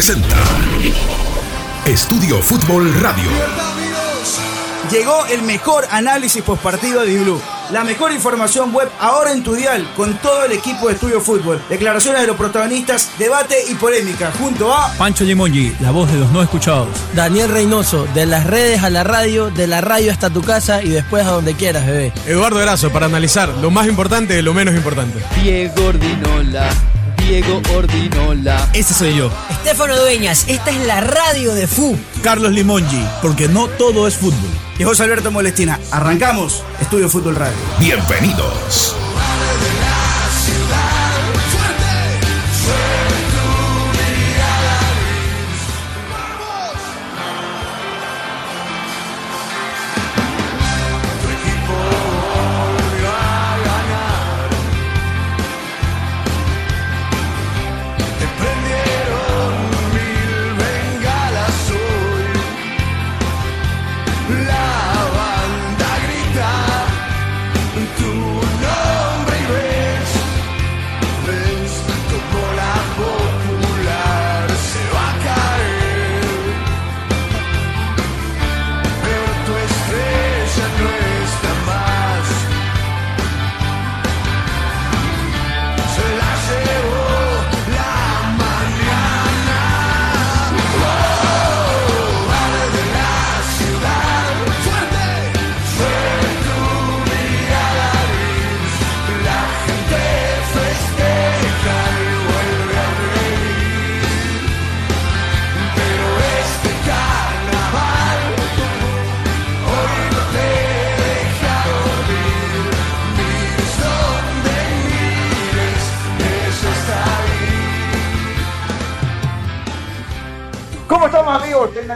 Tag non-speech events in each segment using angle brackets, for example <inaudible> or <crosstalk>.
presenta Estudio Fútbol Radio. Llegó el mejor análisis postpartido de Blue. La mejor información web ahora en tu dial con todo el equipo de Estudio Fútbol. Declaraciones de los protagonistas, debate y polémica junto a Pancho Limongi, la voz de los no escuchados. Daniel Reynoso, de las redes a la radio, de la radio hasta tu casa y después a donde quieras, bebé. Eduardo Erazo, para analizar lo más importante de lo menos importante. Diego Ordinola. Diego Ordinola. Ese soy yo. Estefano Dueñas, esta es la radio de FU. Carlos Limongi, porque no todo es fútbol. y José Alberto Molestina. Arrancamos Estudio Fútbol Radio. Bienvenidos.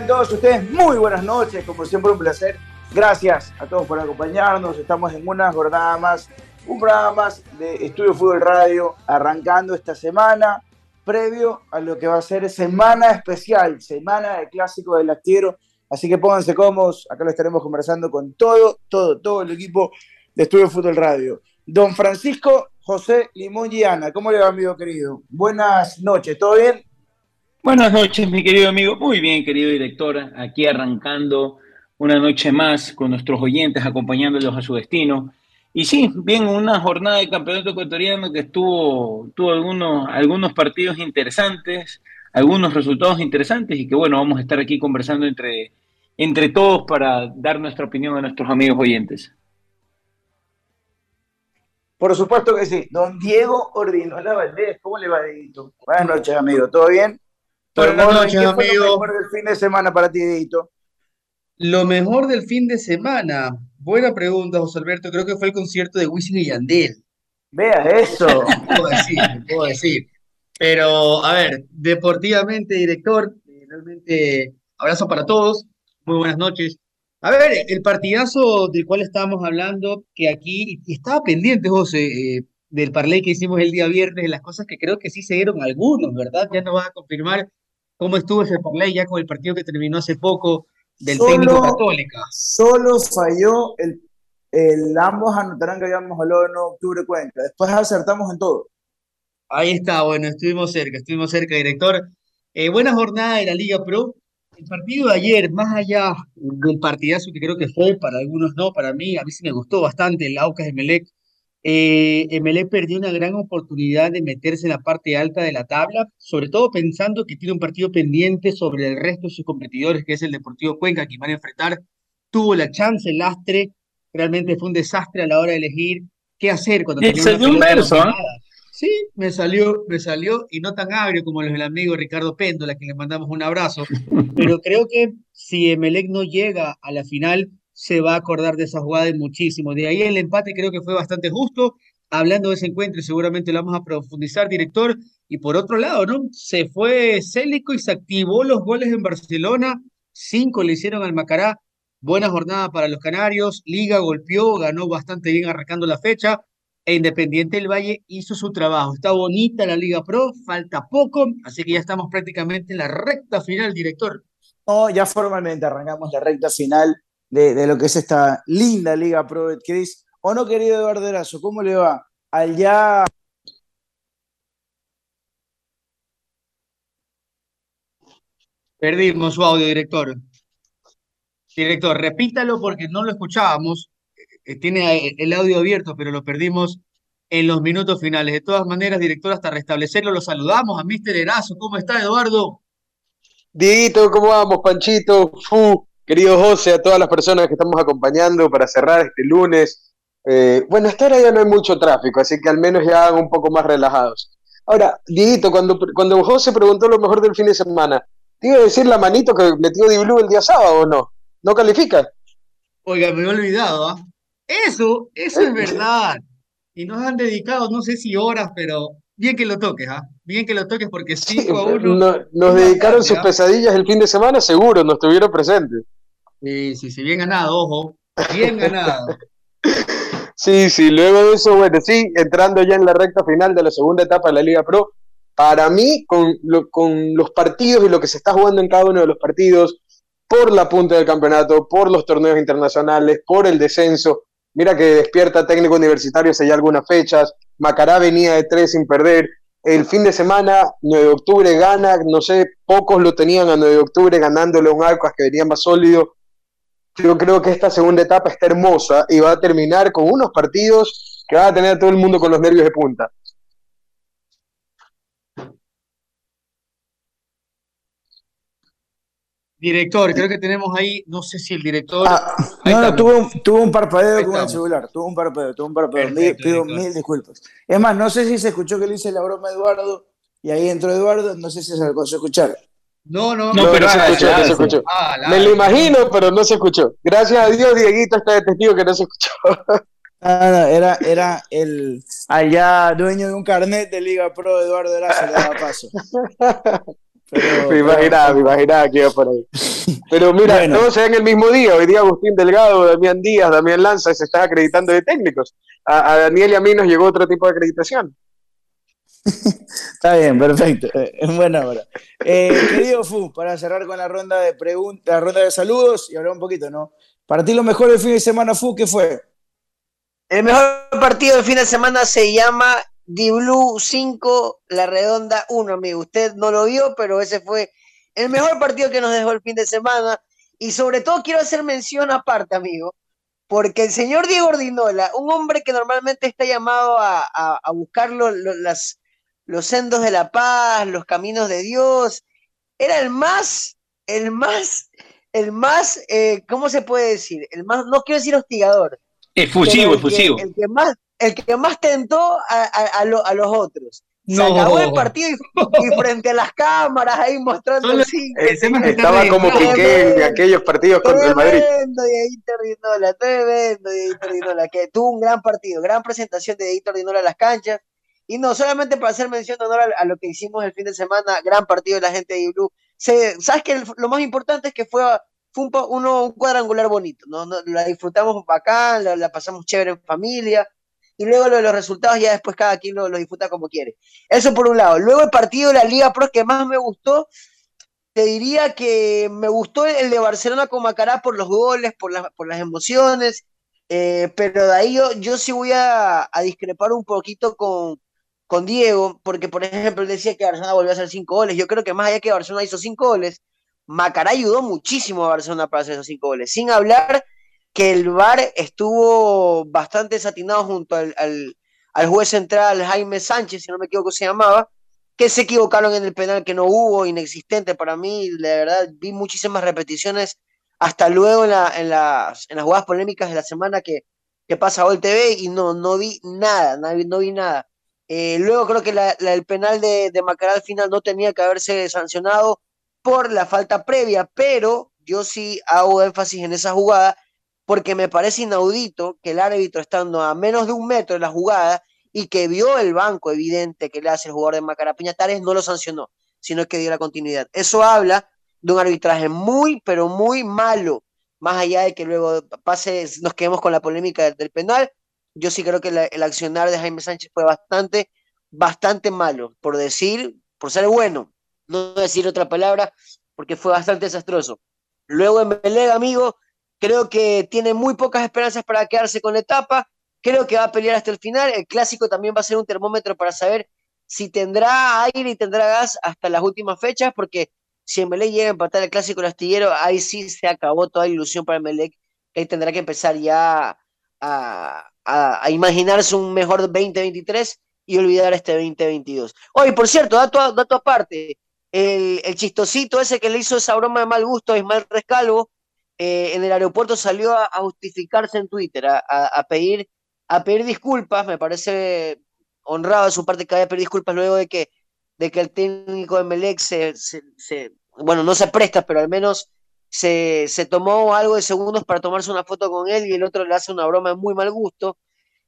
Todos ustedes muy buenas noches, como siempre un placer. Gracias a todos por acompañarnos. Estamos en una jornada más, un programa más de Estudio Fútbol Radio, arrancando esta semana, previo a lo que va a ser semana especial, semana de clásico del Astiero. Así que pónganse cómodos, acá lo estaremos conversando con todo, todo, todo el equipo de Estudio Fútbol Radio. Don Francisco José Limón y Ana, ¿cómo le va, amigo querido? Buenas noches, ¿todo bien? Buenas noches, mi querido amigo. Muy bien, querido director. Aquí arrancando una noche más con nuestros oyentes, acompañándolos a su destino. Y sí, bien, una jornada de campeonato ecuatoriano que estuvo, tuvo algunos, algunos partidos interesantes, algunos resultados interesantes y que bueno, vamos a estar aquí conversando entre, entre todos para dar nuestra opinión a nuestros amigos oyentes. Por supuesto que sí. Don Diego Ordinola Valdés, ¿cómo le va, Dieguito? Buenas noches, amigo. ¿Todo bien? Buenas noches, ¿Qué fue lo mejor del fin de semana para ti, Dieguito? Lo mejor del fin de semana. Buena pregunta, José Alberto. Creo que fue el concierto de Wisin y Yandel. Vea eso. <laughs> ¿Qué puedo decir? ¿Qué puedo decir? Pero, a ver, deportivamente, director, eh, realmente abrazo para todos. Muy buenas noches. A ver, el partidazo del cual estábamos hablando, que aquí, estaba pendiente, José, eh, del parlay que hicimos el día viernes, las cosas que creo que sí se dieron algunos, ¿verdad? Ya nos vas a confirmar cómo estuvo ese parlay ya con el partido que terminó hace poco del Solo- técnico Católica. Solo falló el, el ambos anotarán que habíamos hablado en octubre cuenta. Después acertamos en todo. Ahí está, bueno, estuvimos cerca, estuvimos cerca, director. Eh, buena jornada de la Liga Pro. El partido de ayer, más allá del partidazo que creo que fue, para algunos no, para mí, a mí sí me gustó bastante el Aucas Emelec. Eh, Emelec perdió una gran oportunidad de meterse en la parte alta de la tabla, sobre todo pensando que tiene un partido pendiente sobre el resto de sus competidores, que es el Deportivo Cuenca, que van a enfrentar. Tuvo la chance, el Lastre, realmente fue un desastre a la hora de elegir qué hacer cuando tenía dio un verso, ¿ah? Sí, me salió, me salió, y no tan agrio como los del amigo Ricardo Péndola, a quien le mandamos un abrazo, <laughs> pero creo que si Emelec no llega a la final, se va a acordar de esa jugada y muchísimo. De ahí el empate creo que fue bastante justo. Hablando de ese encuentro, seguramente lo vamos a profundizar, director. Y por otro lado, ¿no? Se fue Célico y se activó los goles en Barcelona. Cinco le hicieron al Macará. Buena jornada para los canarios. Liga golpeó, ganó bastante bien arrancando la fecha. E Independiente del Valle hizo su trabajo. Está bonita la Liga Pro, falta poco, así que ya estamos prácticamente en la recta final, director. No, ya formalmente arrancamos la recta final de, de lo que es esta linda Liga Pro Betcris. ¿O no, querido Eduardo Erazo? ¿Cómo le va? Al ya Perdimos su audio, director. Director, repítalo porque no lo escuchábamos. Eh, Tiene el audio abierto, pero lo perdimos en los minutos finales. De todas maneras, director, hasta restablecerlo, lo saludamos a Mr. Erazo. ¿Cómo está, Eduardo? Dito, ¿cómo vamos, Panchito? Fu, querido José, a todas las personas que estamos acompañando para cerrar este lunes. Eh, bueno, hasta ahora ya no hay mucho tráfico, así que al menos ya hagan un poco más relajados. Ahora, Dieguito, cuando, cuando José preguntó lo mejor del fin de semana, ¿te iba a decir la manito que metió Di Blue el día sábado o no? ¿No califica? Oiga, me he olvidado, ¿ah? Eso, eso es verdad. Y nos han dedicado, no sé si horas, pero bien que lo toques, ¿ah? Bien que lo toques porque 5 a 1. No- nos dedicaron sus pesadillas el fin de semana, seguro, nos tuvieron presentes. Sí, sí, sí, bien ganado, ojo. Bien ganado. <laughs> Sí, sí, luego de eso, bueno, sí, entrando ya en la recta final de la segunda etapa de la Liga Pro, para mí, con, lo- con los partidos y lo que se está jugando en cada uno de los partidos, por la punta del campeonato, por los torneos internacionales, por el descenso, mira que despierta técnico universitario hace ya algunas fechas, Macará venía de tres sin perder, el fin de semana, 9 de octubre gana, no sé, pocos lo tenían a 9 de octubre ganándole un Alcas que venía más sólido, yo creo que esta segunda etapa está hermosa y va a terminar con unos partidos que va a tener a todo el mundo con los nervios de punta. Director, creo que tenemos ahí, no sé si el director. Ah, no, no, tuvo, un- tuvo un parpadeo Ahí con el celular, tuvo un parpadeo, tuvo un parpadeo. Mil- Perfecto, pido director. mil disculpas. Es más, no sé si se escuchó que le hice la broma a Eduardo y ahí entró Eduardo, no sé si se alcanzó a escuchar. No, no, No, pero se hágase, escuchó, no se escuchó. Ah, la- Me lo imagino, pero no se escuchó. Gracias a Dios, Dieguito está de testigo que no se escuchó. <laughs> Ah, no, era, era el allá dueño de un carnet de Liga Pro, Eduardo Erazo, le daba paso. <laughs> Pero- <laughs> Me imaginaba, me imaginaba que iba por ahí. <laughs> Pero mira, Bueno. todos se dan el mismo día. Hoy día Agustín Delgado, Damián Díaz, Damián Lanza se están acreditando de técnicos. A, a Daniel y a mí nos llegó otro tipo de acreditación. <laughs> Está bien, perfecto. eh, En buena hora. Eh, querido Fu, para cerrar con la ronda de preguntas, la ronda de saludos y hablar un poquito, ¿no? Para ti lo mejor del fin de semana, Fu, ¿qué fue? El mejor partido del fin de semana se llama Di Blue 5, La Redonda 1, amigo. Usted no lo vio, pero ese fue el mejor partido que nos dejó el fin de semana. Y sobre todo quiero hacer mención aparte, amigo, porque el señor Diego Ordinola, un hombre que normalmente está llamado a, a- a buscar lo- lo- las, los sendos de la paz, los caminos de Dios, era el más, el más, el más, eh, ¿cómo se puede decir? El más, no quiero decir hostigador, Efusivo, pero el efusivo. El que más, el que más tentó a, a- a lo- a los otros. Se No. acabó el partido y, y frente a las cámaras ahí mostrando el Estaba como. Piqué en aquellos partidos contra el Madrid. Tremendo Dieguito Ordinola, tremendo Dieguito Ordinola, que tuvo un gran partido, gran presentación de Dieguito Ordinola en las canchas. Y no, solamente para hacer mención de honor a, a lo que hicimos el fin de semana, gran partido de la gente de Blue. Se, ¿Sabes que Lo más importante es que fue, fue un, uno, un cuadrangular bonito, ¿no? No, La disfrutamos bacán, la, la pasamos chévere en familia. Y luego lo de los resultados ya después cada quien lo, lo disfruta como quiere. Eso por un lado. Luego el partido de la Liga Pro que más me gustó, te diría que me gustó el de Barcelona con Macará por los goles, por, las por las emociones, eh, pero de ahí yo, yo sí voy a, a discrepar un poquito con, con Diego, porque por ejemplo él decía que Barcelona volvió a hacer cinco goles. Yo creo que más allá que Barcelona hizo cinco goles, Macará ayudó muchísimo a Barcelona para hacer esos cinco goles. Sin hablar que el VAR estuvo bastante desatinado junto al, al, al juez central Jaime Sánchez, si no me equivoco se llamaba, que se equivocaron en el penal que no hubo, inexistente para mí, la verdad, vi muchísimas repeticiones hasta luego en, la, en, las, en las jugadas polémicas de la semana que, que pasa Gol TV y no, no vi nada, no vi, nada. Eh, luego creo que el penal de, de Macará al final no tenía que haberse sancionado por la falta previa, pero yo sí hago énfasis en esa jugada porque me parece inaudito que el árbitro estando a menos de un metro de la jugada y que vio el banco evidente que le hace el jugador de Macará Piñatares, no lo sancionó, sino que dio la continuidad. Eso habla de un arbitraje muy, pero muy malo, más allá de que luego pase, nos quedemos con la polémica del, penal. Yo sí creo que el accionar de Jaime Sánchez fue bastante, bastante malo, por decir, por ser bueno, no decir otra palabra, porque fue bastante desastroso. Luego en Belega, amigo, creo que tiene muy pocas esperanzas para quedarse con la etapa creo que va a pelear hasta el final. El clásico también va a ser un termómetro para saber si tendrá aire y tendrá gas hasta las últimas fechas, porque si Emelec llega a empatar el clásico el astillero, ahí sí se acabó toda ilusión para Emelec. Él tendrá que empezar ya a, a, imaginarse un mejor 2023 y olvidar este 2022. Oye, por cierto, dato, dato aparte, el, el, chistosito ese que le hizo esa broma de mal gusto a Ismael Rescalvo, eh, en el aeropuerto salió a, justificarse en Twitter, a, pedir, a pedir disculpas, me parece honrado de su parte que haya pedido disculpas luego de que, de que el técnico de Melec se, bueno, no se presta, pero al menos se, se, tomó algo de segundos para tomarse una foto con él y el otro le hace una broma de muy mal gusto.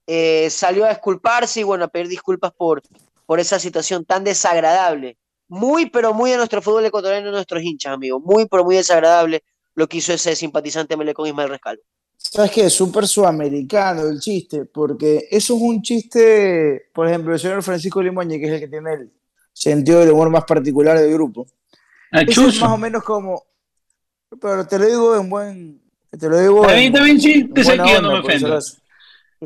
Eh, salió a disculparse y bueno, a pedir disculpas por, por esa situación tan desagradable. Muy, pero muy de nuestro fútbol ecuatoriano, de nuestros hinchas, amigo. Muy, pero muy desagradable lo que hizo ese simpatizante Melec con Ismael Rescalvo. ¿Sabes qué? Es súper sudamericano el chiste, porque eso es un chiste, por ejemplo, el señor Francisco Limoñe, que es el que tiene el sentido del humor más particular del grupo. Eso es más o menos como, pero te lo digo en buen, te lo digo. A mí también sí, te sé que no me ofendo.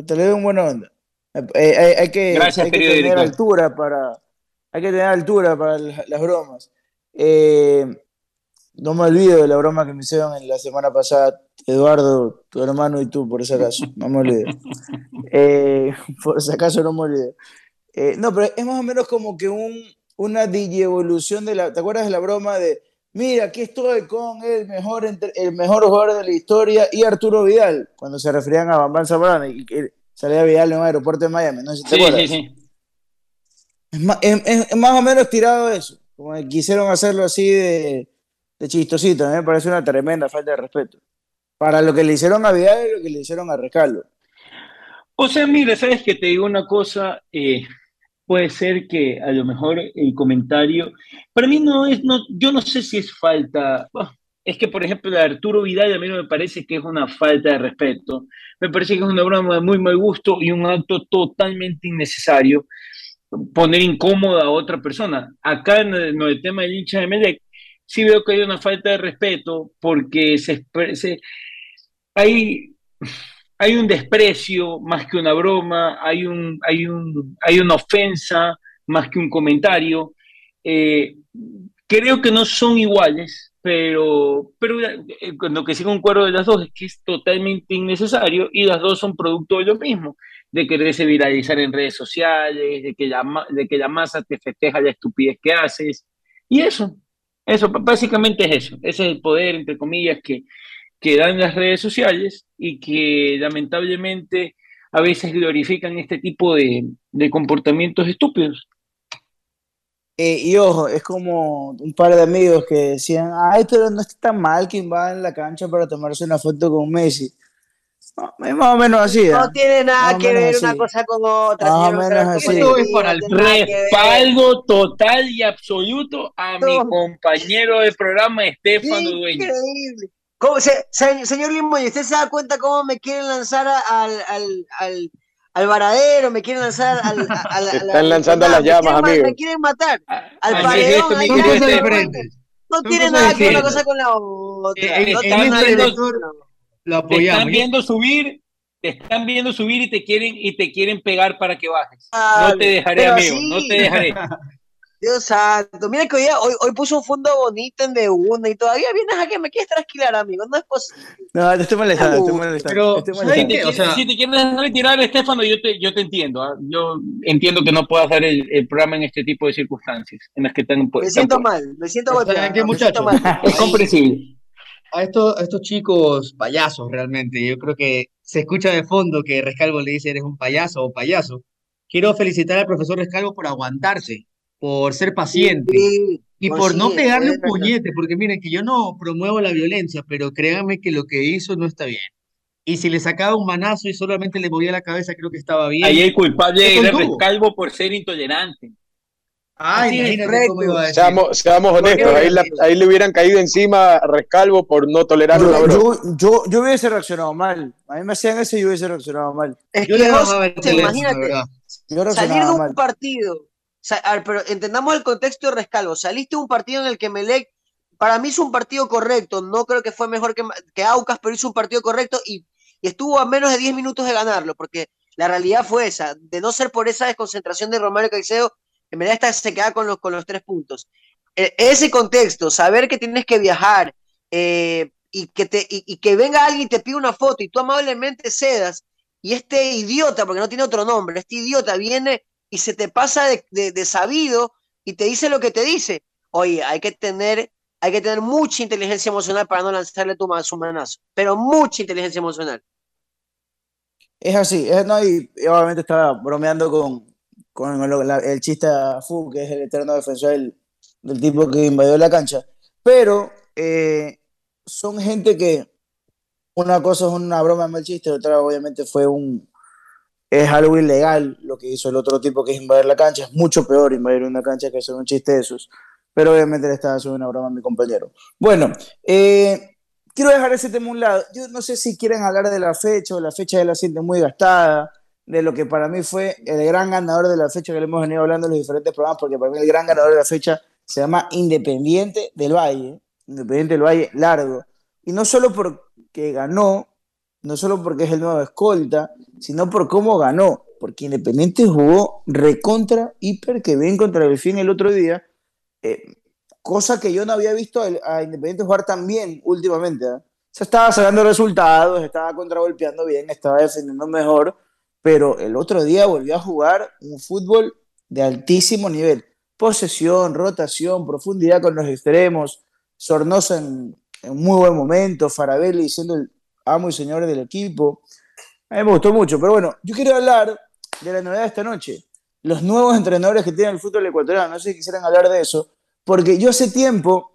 Te lo digo en buena onda. Eh, eh, hay, que, hay que tener altura para, hay que tener altura para las bromas. Eh, no me olvido de la broma que me hicieron en la semana pasada, Eduardo, tu hermano y tú, por ese caso. No me olvido. <laughs> Eh, por ese caso no me olvido. Eh, no, pero es más o menos como que un, una evolución de la. ¿Te acuerdas de la broma de. Mira, aquí estoy con el mejor, el mejor jugador de la historia y Arturo Vidal, cuando se referían a Bambán Zambrano y que salía Vidal en un aeropuerto de Miami. No sé si te sí, sí, sí. Es más, es más o menos tirado eso. Como que quisieron hacerlo así de de chistosito, me parece una tremenda falta de respeto. Para lo que le hicieron a Vidal y lo que le hicieron a Rescalvo. O sea, mira, sabes que te digo una cosa, eh, puede ser que a lo mejor el comentario, para mí no es, no, yo no sé si es falta, es que por ejemplo de Arturo Vidal a mí no me parece que es una falta de respeto, me parece que es una broma de muy mal gusto y un acto totalmente innecesario poner incómoda a otra persona. Acá en el, tema del hincha de Medec, sí veo que hay una falta de respeto porque se, hay, hay un desprecio más que una broma, hay, un, hay, un, hay una ofensa más que un comentario. Eh, creo que no son iguales, pero, pero eh, lo que sí concuerdo de las dos es que es totalmente innecesario y las dos son producto de lo mismo, de quererse viralizar en redes sociales, de que la, de que la masa te festeja la estupidez que haces, y eso, eso, básicamente es eso. Ese es el poder, entre comillas, que, que dan las redes sociales y que lamentablemente a veces glorifican este tipo de, comportamientos estúpidos. Eh, y ojo, es como un par de amigos que decían, ay, pero no está tan mal quien va en la cancha para tomarse una foto con Messi. Es más o menos así. No ¿eh? tiene nada que ver una cosa con otra. Más o menos así. Esto es para el respaldo total y absoluto a mi compañero de programa, Estefano Dueño. Increíble. señor Limoy, ¿usted se da cuenta cómo me quieren lanzar al, al, al, al varadero? Me quieren lanzar al. al, Están lanzando las llamas, amigo. Me quieren matar. Al paredón. No tiene nada que ver una cosa con la otra. Eh, no tiene nada que ver te están viendo subir, te están viendo subir y te quieren y te quieren pegar para que bajes. no te dejaré, amigo, no te dejaré. <laughs> Dios santo, mira que hoy, hoy, puso un fondo bonito en de una y todavía vienes a que me quieres trasquilar, amigo. No es posible. No, te estoy molestando, te estoy molestando. Pero, si te quieres retirar, Estefano, yo te, yo te entiendo. ¿ah? Yo entiendo que no puedas hacer el, programa en este tipo de circunstancias en las que están. Me siento mal, me siento mal. Es comprensible a estos, estos chicos payasos realmente, yo creo que se escucha de fondo que Rescalvo le dice eres un payaso o payaso. Quiero felicitar al profesor Rescalvo por aguantarse, por ser paciente y por no pegarle un puñete, porque miren que yo no promuevo la violencia, pero créanme que lo que hizo no está bien. Y si le sacaba un manazo y solamente le movía la cabeza, creo que estaba bien. Ahí el culpable era Rescalvo por ser intolerante. Ay, seamos, seamos honestos, ahí, ahí, le hubieran caído encima a Rescalvo por no tolerar yo, yo, yo, yo, hubiese reaccionado mal. A mí me hacían eso y yo hubiese reaccionado mal. Es que vos, imagínate, salir de un partido, pero entendamos el contexto de Rescalvo, saliste de un partido en el que Melec, para mí hizo un partido correcto, no creo que fue mejor que, que Aucas, pero hizo un partido correcto y, y estuvo a menos de 10 minutos de ganarlo, porque la realidad fue esa, de no ser por esa desconcentración de Romero Caicedo, en realidad se queda con los, con los tres puntos. e- ese contexto, saber que tienes que viajar eh, y, que te, y, que venga alguien y te pide una foto y tú amablemente cedas y este idiota, porque no tiene otro nombre, este idiota viene y se te pasa de, sabido y te dice lo que te dice. Oye, hay que tener, hay que tener mucha inteligencia emocional para no lanzarle tu su manazo, pero mucha inteligencia emocional. Es así, es- no, y obviamente estaba bromeando con, con lo- la- el chiste a Fu, que es el eterno defensor del, del tipo que invadió la cancha. Pero eh, son gente que una cosa es una broma mal chiste, otra obviamente fue un es algo ilegal lo que hizo el otro tipo que es invadir la cancha. Es mucho peor invadir una cancha que hacer un chiste de esos. Pero obviamente le estaba haciendo una broma a mi compañero. Bueno, eh, quiero dejar ese tema a un lado. Yo no sé si quieren hablar de la fecha o la fecha de la siente muy gastada, de lo que para mí fue el gran ganador de la fecha que le hemos venido hablando en los diferentes programas, porque para mí el gran ganador de la fecha se llama Independiente del Valle, Independiente del Valle largo. Y no solo porque ganó, no solo porque es el nuevo escolta, sino por cómo ganó, porque Independiente jugó recontra, hiper, que bien contra el fin el otro día, eh, cosa que yo no había visto a, Independiente jugar tan bien últimamente. ¿eh? Se estaba sacando resultados, estaba contragolpeando bien, estaba defendiendo mejor, pero el otro día volvió a jugar un fútbol de altísimo nivel. Posesión, rotación, profundidad con los extremos, Sornosa en, en muy buen momento, Farabelli siendo el amo y señor del equipo. A mí me gustó mucho, pero bueno, yo quiero hablar de la novedad de esta noche. Los nuevos entrenadores que tiene el fútbol ecuatoriano. No sé si quisieran hablar de eso, porque yo hace tiempo,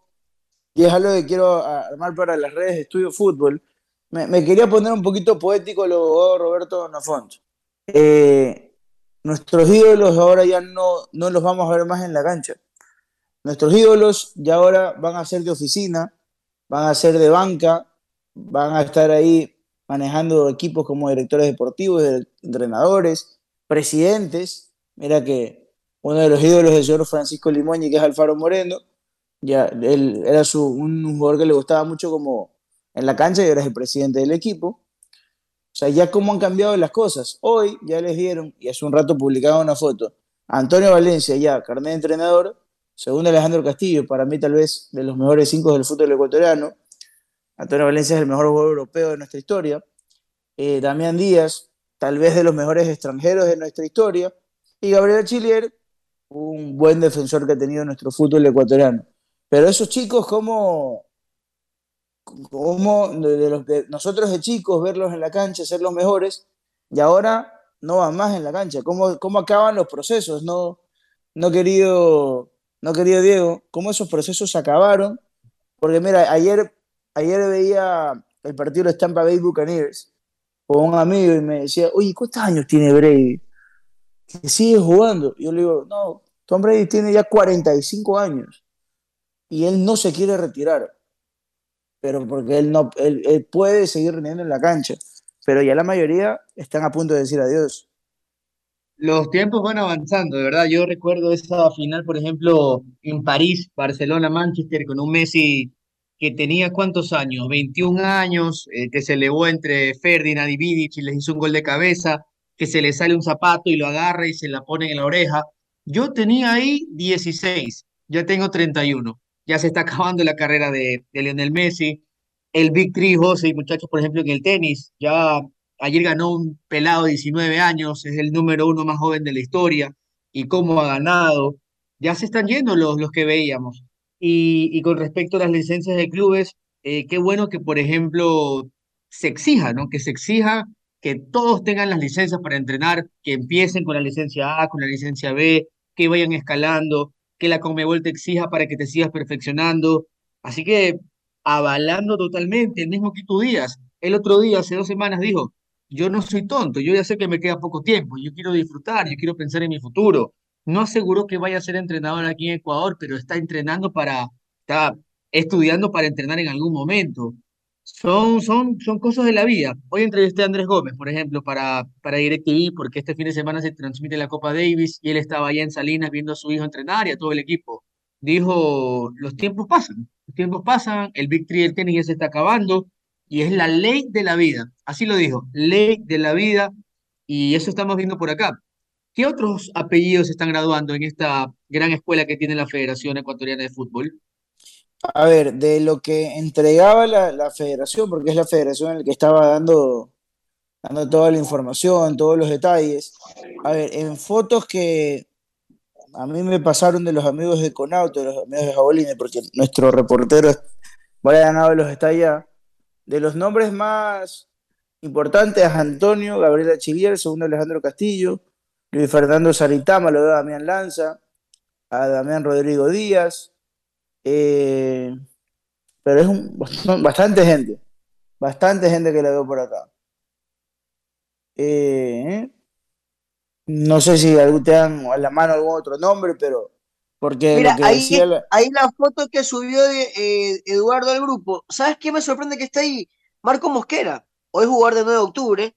y es algo que quiero armar para las redes de Estudio Fútbol, me, quería poner un poquito poético lo Roberto Nafont. Eh, nuestros ídolos ahora ya no, no los vamos a ver más en la cancha. Nuestros ídolos ya ahora van a ser de oficina, van a ser de banca, van a estar ahí manejando equipos como directores deportivos, entrenadores, presidentes. Mira que uno de los ídolos del señor Francisco Limoñi, que es Alfaro Moreno, ya él era su, un jugador que le gustaba mucho como en la cancha y ahora es el presidente del equipo. O sea, ya cómo han cambiado las cosas. Hoy ya les dieron, y hace un rato publicaron una foto, Antonio Valencia ya, carnet de entrenador, segundo Alejandro Castillo, para mí tal vez de los mejores cinco del fútbol ecuatoriano. Antonio Valencia es el mejor jugador europeo de nuestra historia. Eh, Damián Díaz, tal vez de los mejores extranjeros de nuestra historia. Y Gabriel Chilier, un buen defensor que ha tenido nuestro fútbol ecuatoriano. Pero esos chicos, como, como de, los, de nosotros de chicos, verlos en la cancha, ser los mejores, y ahora no van más en la cancha. ¿Cómo, cómo acaban los procesos? No, no, querido, no querido Diego, ¿cómo esos procesos acabaron? Porque mira, ayer, ayer veía el partido de Stampa Bay Buccaneers con un amigo y me decía, oye, ¿cuántos años tiene Brady? Que sigue jugando. Yo le digo, no, Tom Brady tiene ya 45 años y él no se quiere retirar, pero porque él, no, él, puede seguir rindiendo en la cancha, pero ya la mayoría están a punto de decir adiós. Los tiempos van avanzando, de verdad. Yo recuerdo esa final, por ejemplo, en París, Barcelona-Manchester, con un Messi que tenía cuántos años, 21 años, eh, que se elevó entre Ferdinand y Vidic y les hizo un gol de cabeza, que se le sale un zapato y lo agarra y se la pone en la oreja. Yo tenía ahí 16, ya tengo 31. Ya se está acabando la carrera de, de Lionel Messi. El Big Three, José y muchachos, por ejemplo, en el tenis, ya ayer ganó un pelado de 19 años, es el número uno más joven de la historia, y cómo ha ganado. Ya se están yendo los, los que veíamos. Y, y con respecto a las licencias de clubes, eh, qué bueno que, por ejemplo, se exija, ¿no? Que se exija que todos tengan las licencias para entrenar, que empiecen con la licencia A, con la licencia B, que vayan escalando, que la Conmebol te exija para que te sigas perfeccionando. Así que avalando totalmente, el mismo Quito Díaz, el otro día, hace dos semanas, dijo, yo no soy tonto, yo ya sé que me queda poco tiempo, yo quiero disfrutar, yo quiero pensar en mi futuro. No aseguró que vaya a ser entrenador aquí en Ecuador, pero está entrenando para, está estudiando para entrenar en algún momento. Son, son, son cosas de la vida. Hoy entrevisté a Andrés Gómez, por ejemplo, para, para DirecTV, porque este fin de semana se transmite la Copa Davis y él estaba allá en Salinas viendo a su hijo entrenar y a todo el equipo. Dijo, los tiempos pasan, los tiempos pasan, el Big Three del tenis ya se está acabando y es la ley de la vida. Así lo dijo, ley de la vida y eso estamos viendo por acá. ¿Qué otros apellidos están graduando en esta gran escuela que tiene la Federación Ecuatoriana de Fútbol? A ver, de lo que entregaba la, federación, porque es la federación en la que estaba dando, dando toda la información, todos los detalles. A ver, en fotos que a mí me pasaron de los amigos de Conauto, de los amigos de Jaboline, porque nuestro reportero Brian Ábalos está allá, de los nombres más importantes, Antonio, Gabriela Chilier, segundo Alejandro Castillo, Luis Fernando Saritama, lo de Damián Lanza, a Damián Rodrigo Díaz, eh, pero es un, bastante gente, bastante gente que la veo por acá. Eh, no sé si te dan a la mano algún otro nombre, pero porque Mira, lo que ahí, decía la- ahí la foto que subió de, eh, Eduardo al grupo. ¿Sabes qué me sorprende que está ahí? Marco Mosquera. Hoy jugador de 9 de octubre.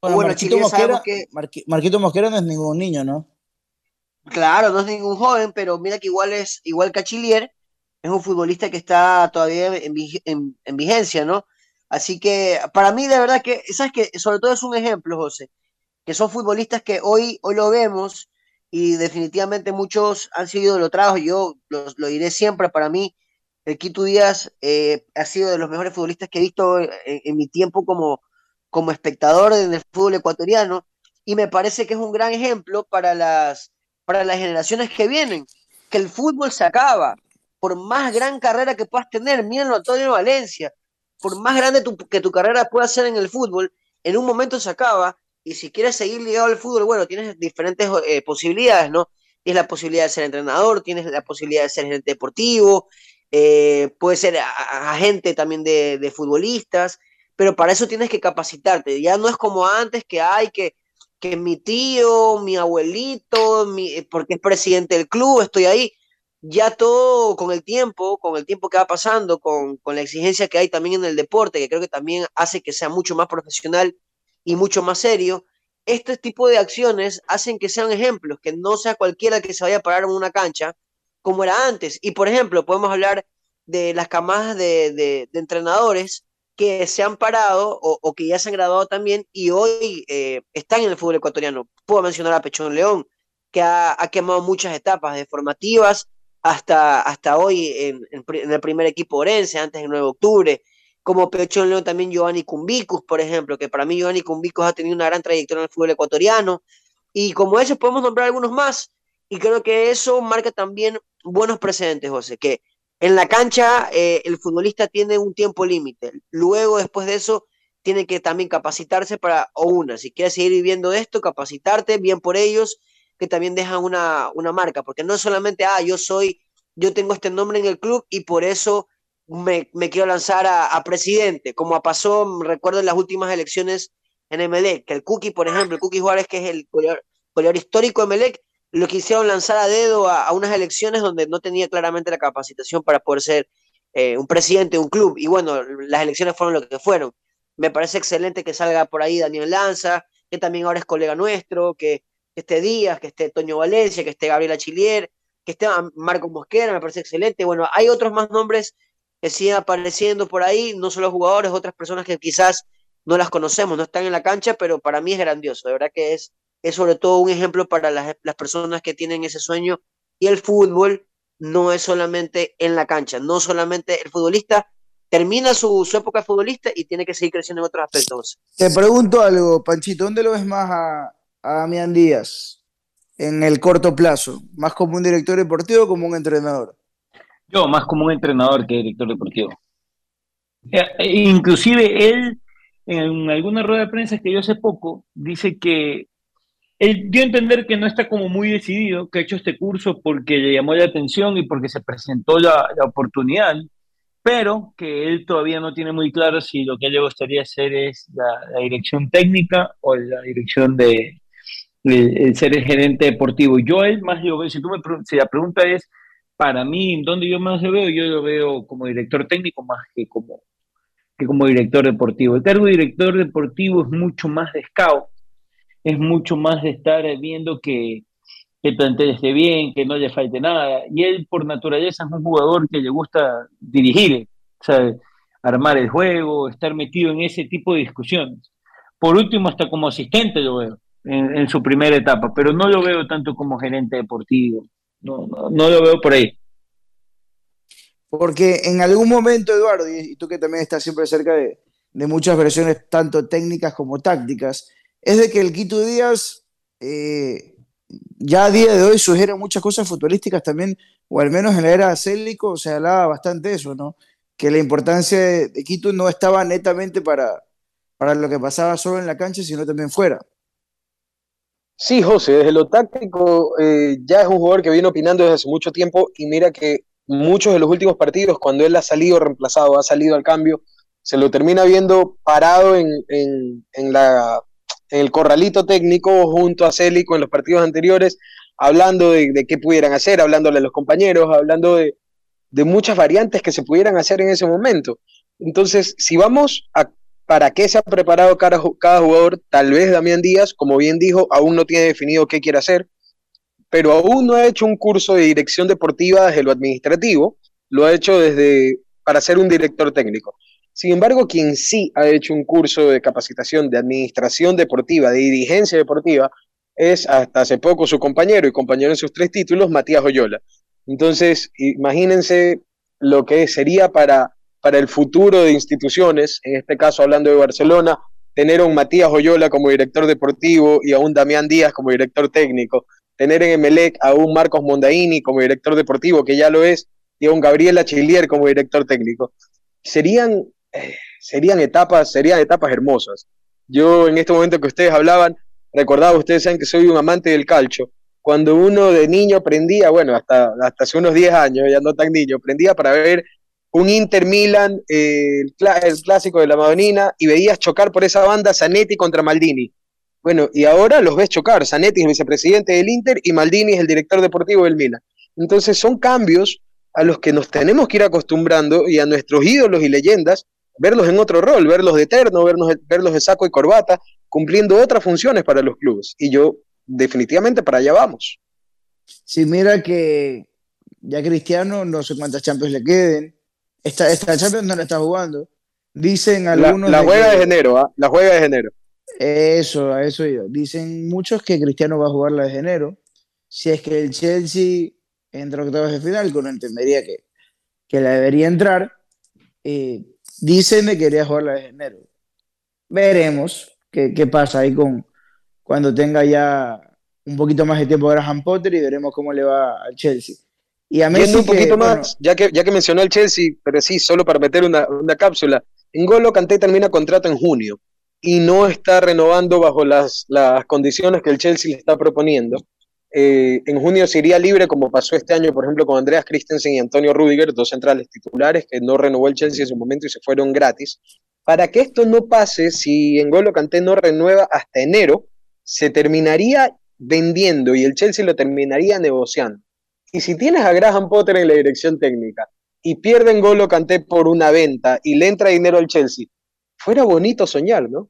bueno, bueno, Marquito, Mosquera, que- Marqui- Marquito Mosquera no es ningún niño, ¿no? Claro, no es ningún joven, pero mira que igual es igual Cachilier, es un futbolista que está todavía en, vig- en- en vigencia, ¿no? Así que para mí de verdad que, sabes que sobre todo es un ejemplo, José, que son futbolistas que hoy, hoy lo vemos y definitivamente muchos han sido idolatrados, yo lo, lo diré siempre, para mí el Quito Díaz eh, ha sido de los mejores futbolistas que he visto en, en mi tiempo como, como espectador en el fútbol ecuatoriano y me parece que es un gran ejemplo para las, para las generaciones que vienen, que el fútbol se acaba, por más gran carrera que puedas tener, mírenlo Antonio Valencia, por más grande que tu carrera pueda ser en el fútbol, en un momento se acaba, y si quieres seguir ligado al fútbol, bueno, tienes diferentes eh, posibilidades, ¿no? Tienes la posibilidad de ser entrenador, tienes la posibilidad de ser gerente deportivo, eh, puedes ser agente también de, futbolistas, pero para eso tienes que capacitarte, ya no es como antes que hay que que mi tío, mi abuelito, mi, porque es presidente del club, estoy ahí. Ya todo con el tiempo, con el tiempo que va pasando, con, con la exigencia que hay también en el deporte, que creo que también hace que sea mucho más profesional y mucho más serio, este tipo de acciones hacen que sean ejemplos, que no sea cualquiera que se vaya a parar en una cancha como era antes. Y por ejemplo, podemos hablar de las camadas de, de, de entrenadores que se han parado o, o, que ya se han graduado también y hoy eh, están en el fútbol ecuatoriano. Puedo mencionar a Pechón León, que ha, ha quemado muchas etapas de formativas hasta, hasta hoy en, el primer equipo orense, antes del 9 de octubre. Como Pechón León también Giovanni Cumbicus, por ejemplo, que para mí Giovanni Cumbicus ha tenido una gran trayectoria en el fútbol ecuatoriano. Y como esos podemos nombrar algunos más. Y creo que eso marca también buenos precedentes, José, que en la cancha eh, el futbolista tiene un tiempo límite. Luego, después de eso, tiene que también capacitarse para, o una, si quieres seguir viviendo esto, capacitarte bien por ellos, que también dejan una, una marca, porque no solamente, ah, yo soy, yo tengo este nombre en el club y por eso me, me quiero lanzar a, a, presidente, como pasó, recuerdo en las últimas elecciones en Emelec, que el Cookie, por ejemplo, el Cookie Juárez, que es el goleador histórico de Emelec, lo quisieron lanzar a dedo a, a, unas elecciones donde no tenía claramente la capacitación para poder ser eh, un presidente de un club. Y bueno, las elecciones fueron lo que fueron. Me parece excelente que salga por ahí Daniel Lanza, que también ahora es colega nuestro, que, que esté Díaz, que esté Toño Valencia, que esté Gabriela Chilier, que esté Marco Mosquera, me parece excelente. Bueno, hay otros más nombres que siguen apareciendo por ahí, no solo jugadores, otras personas que quizás no las conocemos, no están en la cancha, pero para mí es grandioso, de verdad que es es sobre todo un ejemplo para las, las, personas que tienen ese sueño y el fútbol no es solamente en la cancha, no solamente el futbolista termina su, su época futbolista y tiene que seguir creciendo en otros aspectos. Te pregunto algo, Panchito, ¿dónde lo ves más a, a Damián Díaz en el corto plazo? ¿Más como un director deportivo o como un entrenador? Yo, más como un entrenador que director deportivo. Eh, inclusive él, en alguna rueda de prensa que yo hace poco, dice que él dio a entender que no está como muy decidido, que ha hecho este curso porque le llamó la atención y porque se presentó la, la oportunidad, pero que él todavía no tiene muy claro si lo que le gustaría hacer es la dirección técnica o la dirección de, de, de, ser el gerente deportivo. Yo él más lo veo, si, tú me, si la pregunta es, para mí, ¿dónde yo más lo veo? Yo lo veo como director técnico más que como, que como director deportivo. El cargo de director deportivo es mucho más de scout, es mucho más de estar viendo que, que el plantel esté bien, que no le falte nada. Y él, por naturaleza, es un jugador que le gusta dirigir, ¿sabe? armar el juego, estar metido en ese tipo de discusiones. Por último, hasta como asistente lo veo. En, en su primera etapa, pero no lo veo tanto como gerente deportivo. No, no, no lo veo por ahí. Porque en algún momento, Eduardo, y tú que también estás siempre cerca de, de muchas versiones, tanto técnicas como tácticas, es de que el Quito Díaz eh, ya a día de hoy sugiere muchas cosas futbolísticas también, o al menos en la era Célico se hablaba bastante eso, ¿no? Que la importancia de Quito no estaba netamente para, para lo que pasaba solo en la cancha, sino también fuera. Sí, José, desde lo táctico eh, ya es un jugador que viene opinando desde hace mucho tiempo y mira que muchos de los últimos partidos, cuando él ha salido reemplazado, ha salido al cambio, se lo termina viendo parado en, en- en la, en el corralito técnico junto a Célico en los partidos anteriores, hablando de, qué pudieran hacer, hablándole a los compañeros, hablando de, de muchas variantes que se pudieran hacer en ese momento. Entonces, si vamos a para qué se ha preparado cada, ju- cada jugador, tal vez Damián Díaz, como bien dijo, aún no tiene definido qué quiere hacer, pero aún no ha hecho un curso de dirección deportiva desde lo administrativo, lo ha hecho desde para ser un director técnico. Sin embargo, quien sí ha hecho un curso de capacitación de administración deportiva, de dirigencia deportiva, es hasta hace poco su compañero y compañero en sus tres títulos, Matías Oyola. Entonces, imagínense lo que sería para, para el futuro de instituciones, en este caso hablando de Barcelona, tener a un Matías Oyola como director deportivo y a un Damián Díaz como director técnico, tener en Emelec a un Marcos Mondaini como director deportivo, que ya lo es, y a un Gabriel Achillier como director técnico. Serían, eh, serían etapas, serían etapas hermosas. Yo en este momento que ustedes hablaban, recordaba, ustedes saben que soy un amante del calcio. Cuando uno de niño aprendía, bueno, hasta, hasta hace unos 10 años, ya no tan niño, aprendía para ver un Inter Milan, eh, el, clásico de la Madonina, y veías chocar por esa banda Zanetti contra Maldini. Bueno, y ahora los ves chocar. Zanetti es el vicepresidente del Inter y Maldini es el director deportivo del Milan. Entonces son cambios a los que nos tenemos que ir acostumbrando y a nuestros ídolos y leyendas, verlos en otro rol, verlos de eterno, verlos, de saco y corbata, cumpliendo otras funciones para los clubes. Y yo definitivamente para allá vamos. Si mira que ya Cristiano, no sé cuántas Champions le queden, esta, esta Champions no la está jugando. Dicen algunos. la juega que- de enero, ¿ah? La juega de enero. Eso, a eso iba. Dicen muchos que Cristiano va a jugar la de enero. Si es que el Chelsea entra a octavos de final, que uno entendería que, que la debería entrar, eh, dicen que quería jugar la de enero. Veremos qué, qué pasa ahí con cuando tenga ya un poquito más de tiempo Graham Potter y veremos cómo le va al Chelsea. Y a Messi Yendo un que, poquito bueno, más, ya que, ya que mencionó el Chelsea, pero sí, solo para meter una, una cápsula. N'Golo Kanté termina contrato en junio y no está renovando bajo las, las condiciones que el Chelsea le está proponiendo. Eh, en junio se iría libre, como pasó este año, por ejemplo, con Andreas Christensen y Antonio Rudiger, dos centrales titulares que no renovó el Chelsea en su momento y se fueron gratis. Para que esto no pase, si N'Golo Kanté no renueva hasta enero, se terminaría vendiendo y el Chelsea lo terminaría negociando. Y si tienes a Graham Potter en la dirección técnica y pierden Golo Kanté por una venta y le entra dinero al Chelsea, fuera bonito soñar, ¿no?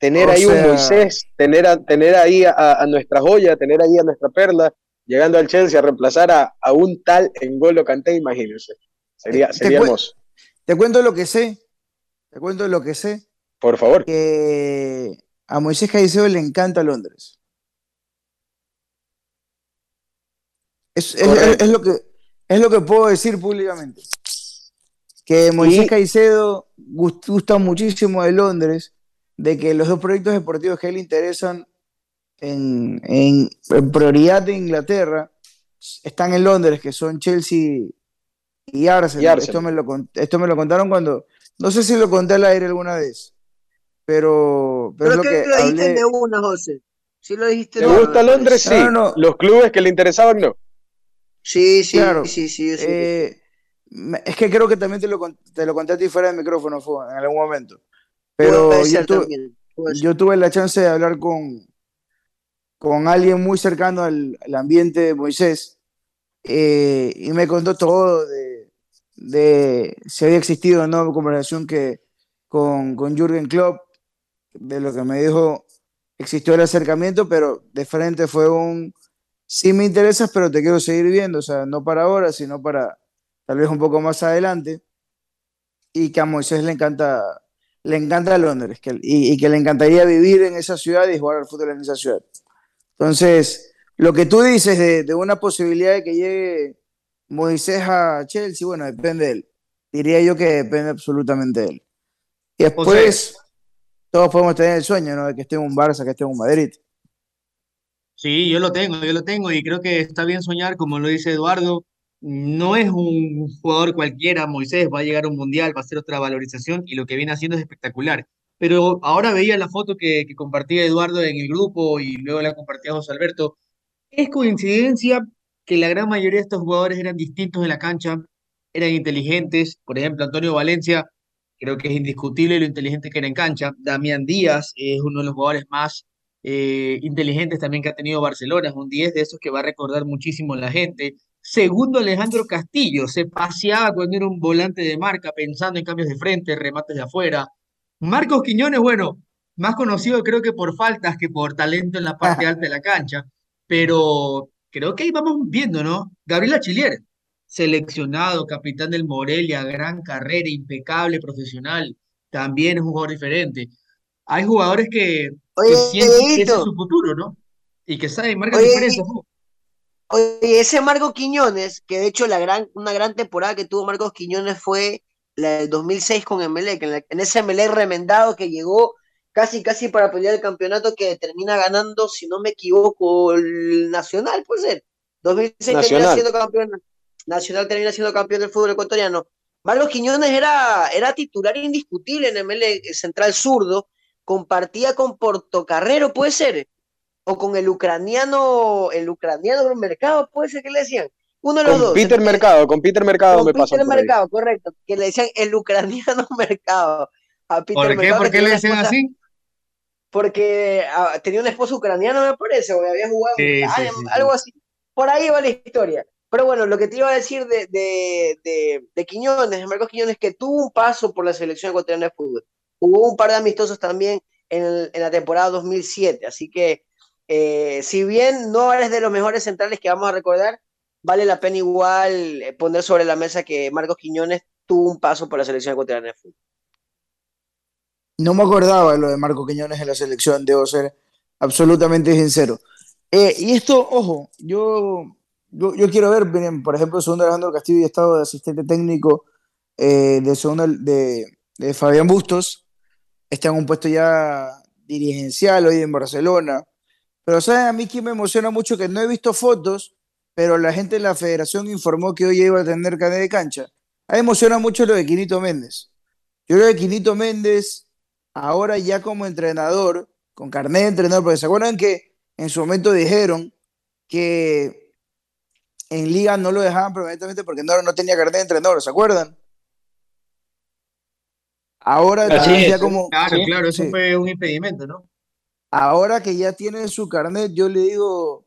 Tener O ahí un Moisés, tener, a- tener ahí a, a nuestra joya, tener ahí a nuestra perla, llegando al Chelsea a reemplazar a, a un tal en Golo Kanté, imagínense. Sería, te hermoso. te cuento lo que sé. Te cuento lo que sé. Por favor. Que a Moisés Caicedo le encanta Londres. Es, es- es lo que, es lo que puedo decir públicamente. Que Moisés Y- Caicedo gust- gusta muchísimo de Londres, de que los dos proyectos deportivos que a él le interesan en, en- en prioridad de Inglaterra están en Londres, que son Chelsea y Arsenal. Y Arsenal. Esto, me lo, esto me lo contaron cuando, no sé si lo conté al aire alguna vez, pero, pero es Creo lo que que lo dijiste de una, José. Sí lo dijiste ¿Te gusta Londres? Sí. parece. No, no, no. Los clubes que le interesaban, no. Sí, sí, Claro. sí, sí, sí. Eh, es que creo que también te lo, te lo conté a ti fuera del micrófono fue, en algún momento. Pero yo, tuve- yo tuve la chance de hablar con, con alguien muy cercano al, al ambiente de Moisés eh, y me contó todo de, de si había existido o no conversación que, con, con Jürgen Klopp, de lo que me dijo, existió el acercamiento, pero de frente fue un, sí me interesas, pero te quiero seguir viendo, o sea, no para ahora, sino para tal vez un poco más adelante, y que a Moisés le encanta, le encanta Londres que, y, y, que le encantaría vivir en esa ciudad y jugar al fútbol en esa ciudad. Entonces, lo que tú dices de, de una posibilidad de que llegue Moisés a Chelsea, bueno, depende de él. Diría yo que depende absolutamente de él. Y después, todos podemos tener el sueño, ¿no? De que esté en un Barça, que esté en un Madrid. Sí, yo lo tengo, yo lo tengo y creo que está bien soñar, como lo dice Eduardo. No es un jugador cualquiera, Moisés va a llegar a un mundial, va a hacer otra valorización y lo que viene haciendo es espectacular. Pero ahora veía la foto que, compartía Eduardo en el grupo y luego la compartía José Alberto. Es coincidencia que la gran mayoría de estos jugadores eran distintos en la cancha, eran inteligentes. Por ejemplo, Antonio Valencia, creo que es indiscutible lo inteligente que era en cancha. Damián Díaz es uno de los jugadores más eh, inteligentes también que ha tenido Barcelona, es un 10 de esos que va a recordar muchísimo la gente. Segundo, Alejandro Castillo, se paseaba cuando era un volante de marca, pensando en cambios de frente, remates de afuera. Marcos Quiñones, bueno, más conocido creo que por faltas que por talento en la parte <laughs> alta de la cancha, pero creo que ahí vamos viendo, ¿no? Gabriel Achillier, seleccionado, capitán del Morelia, gran carrera, impecable, profesional, también es un jugador diferente. Hay jugadores que, Oye, que sienten que ese es su futuro, ¿no? Y que saben, marcan Oye, diferencias, ¿no? Oye, ese Marcos Quiñones, que de hecho la gran, una gran temporada que tuvo Marcos Quiñones fue la del 2006 con Emelec, en, la- en ese Emelec remendado que llegó casi casi para pelear el campeonato que termina ganando, si no me equivoco, el Nacional, puede ser. 2006 termina Nacional. siendo campeón, Nacional termina siendo campeón del fútbol ecuatoriano. Marcos Quiñones era, era titular indiscutible en Emelec, central zurdo, compartía con Portocarrero, puede ser o con el ucraniano, el ucraniano del mercado, puede ser que le decían. Uno de los Con dos. Peter Mercado, con Peter Mercado con me pasó Peter ahí. Mercado, correcto. Que le decían el ucraniano <laughs> mercado. A Peter ¿Por qué? Mercado, ¿Por qué tenía le decían esposa- así? Porque ah, tenía una esposa ucraniana, me parece, o había jugado sí, sí. algo así. Por ahí va la historia. Pero bueno, lo que te iba a decir de, de, de, de Quiñones, de Marcos Quiñones, que tuvo un paso por la selección ecuatoriana de fútbol. Hubo un par de amistosos también en, el- en la temporada 2007. Así que, eh, si bien no eres de los mejores centrales que vamos a recordar, vale la pena igual eh, poner sobre la mesa que Marcos Quiñones tuvo un paso por la selección ecuatoriana de fútbol. No me acordaba de lo de Marco Quiñones en la selección, debo ser absolutamente sincero. Eh, y esto, ojo, yo, yo, quiero ver, por ejemplo, segundo Alejandro Castillo y estado de asistente técnico de, segundo, de Fabián Bustos, está en un puesto ya dirigencial hoy en Barcelona. Pero ¿saben a mí que me emociona mucho? Que no he visto fotos, pero la gente de la federación informó que hoy iba a tener carnet de cancha. A mí me emociona mucho lo de Quinito Méndez. Yo creo que Quinito Méndez, ahora ya como entrenador, con carnet de entrenador, porque se acuerdan que en su momento dijeron que en liga no lo dejaban permanentemente porque no, no tenía carnet de entrenador, ¿se acuerdan? Ahora Así ya como Claro, sí, claro, eso sí. fue un impedimento, ¿no? ahora que ya tiene su carnet, yo le digo,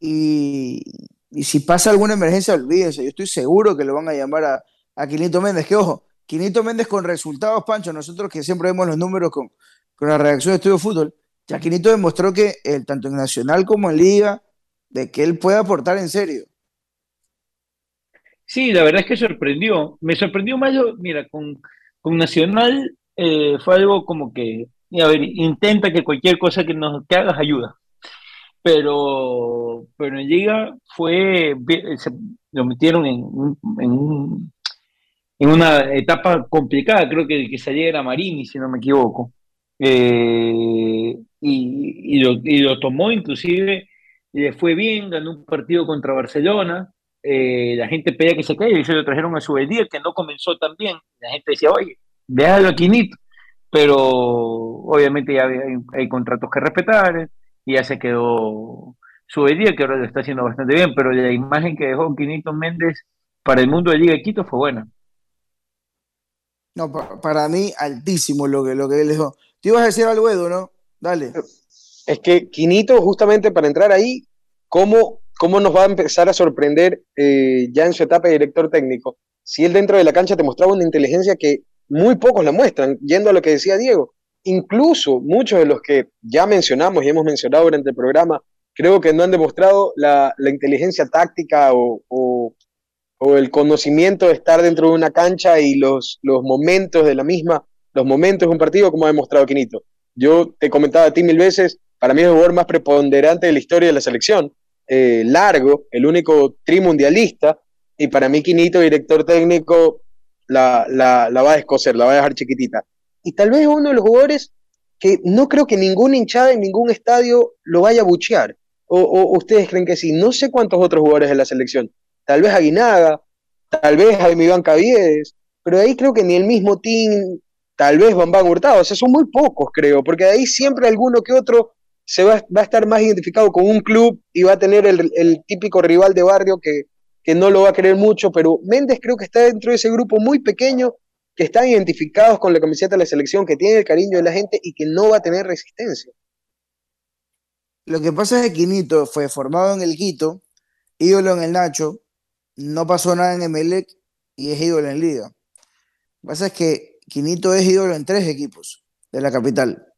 y, y si pasa alguna emergencia, olvídense, yo estoy seguro que lo van a llamar a, a Quinito Méndez, que ojo, Quinito Méndez con resultados, Pancho, nosotros que siempre vemos los números con, con la redacción de Estudio Fútbol, ya Quinito demostró que él, tanto en Nacional como en Liga, de que él puede aportar en serio. Sí, la verdad es que sorprendió. Me sorprendió más, yo, mira, con, con Nacional eh, fue algo como que, a ver, intenta que cualquier cosa que nos hagas ayuda. Pero, pero en Liga fue, se lo metieron en, en una etapa complicada, creo que el que salía era Marini, si no me equivoco. Eh, y, y lo, y lo tomó inclusive, y le fue bien, ganó un partido contra Barcelona, eh, la gente pedía que se caiga y se lo trajeron a su día que no comenzó tan bien. La gente decía, oye, déjalo a Quinito. Pero obviamente ya hay, hay contratos que respetar y ya se quedó su día que ahora lo está haciendo bastante bien. Pero la imagen que dejó Quinito Méndez para el mundo de Liga de Quito fue buena. No, pa- para mí, altísimo lo que, lo que él dejó. Te ibas a decir algo, Edu, ¿no? Dale. Es que Quinito, justamente para entrar ahí, ¿cómo, cómo nos va a empezar a sorprender eh, ya en su etapa de director técnico? Si él dentro de la cancha te mostraba una inteligencia que muy pocos la muestran, yendo a lo que decía Diego. Incluso muchos de los que ya mencionamos y hemos mencionado durante el programa, creo que no han demostrado la, inteligencia táctica o, el conocimiento de estar dentro de una cancha y los, los momentos de la misma los momentos de un partido, como ha demostrado Quinito. Yo te comentaba a ti mil veces, para mí es el jugador más preponderante de la historia de la selección. Eh, largo, el único trimundialista, y para mí Quinito, director técnico, la, la, va a descoser, la va a dejar chiquitita. Y tal vez uno de los jugadores que no creo que ninguna hinchada en ningún estadio lo vaya a buchear. O, ustedes creen que sí. No sé cuántos otros jugadores de la selección. Tal vez Aguinaga, tal vez Jaime Iván Caviedes, pero ahí creo que ni el mismo team, tal vez Van Hurtado. O sea, son muy pocos, creo, porque de ahí siempre alguno que otro se va, va a estar más identificado con un club y va a tener el, el típico rival de barrio que, que no lo va a querer mucho, pero Méndez creo que está dentro de ese grupo muy pequeño que están identificados con la camiseta de la selección, que tiene el cariño de la gente y que no va a tener resistencia. Lo que pasa es que Quinito fue formado en el Quito, ídolo en el Nacho, no pasó nada en Emelec y es ídolo en Liga. Lo que pasa es que Quinito es ídolo en tres equipos de la capital.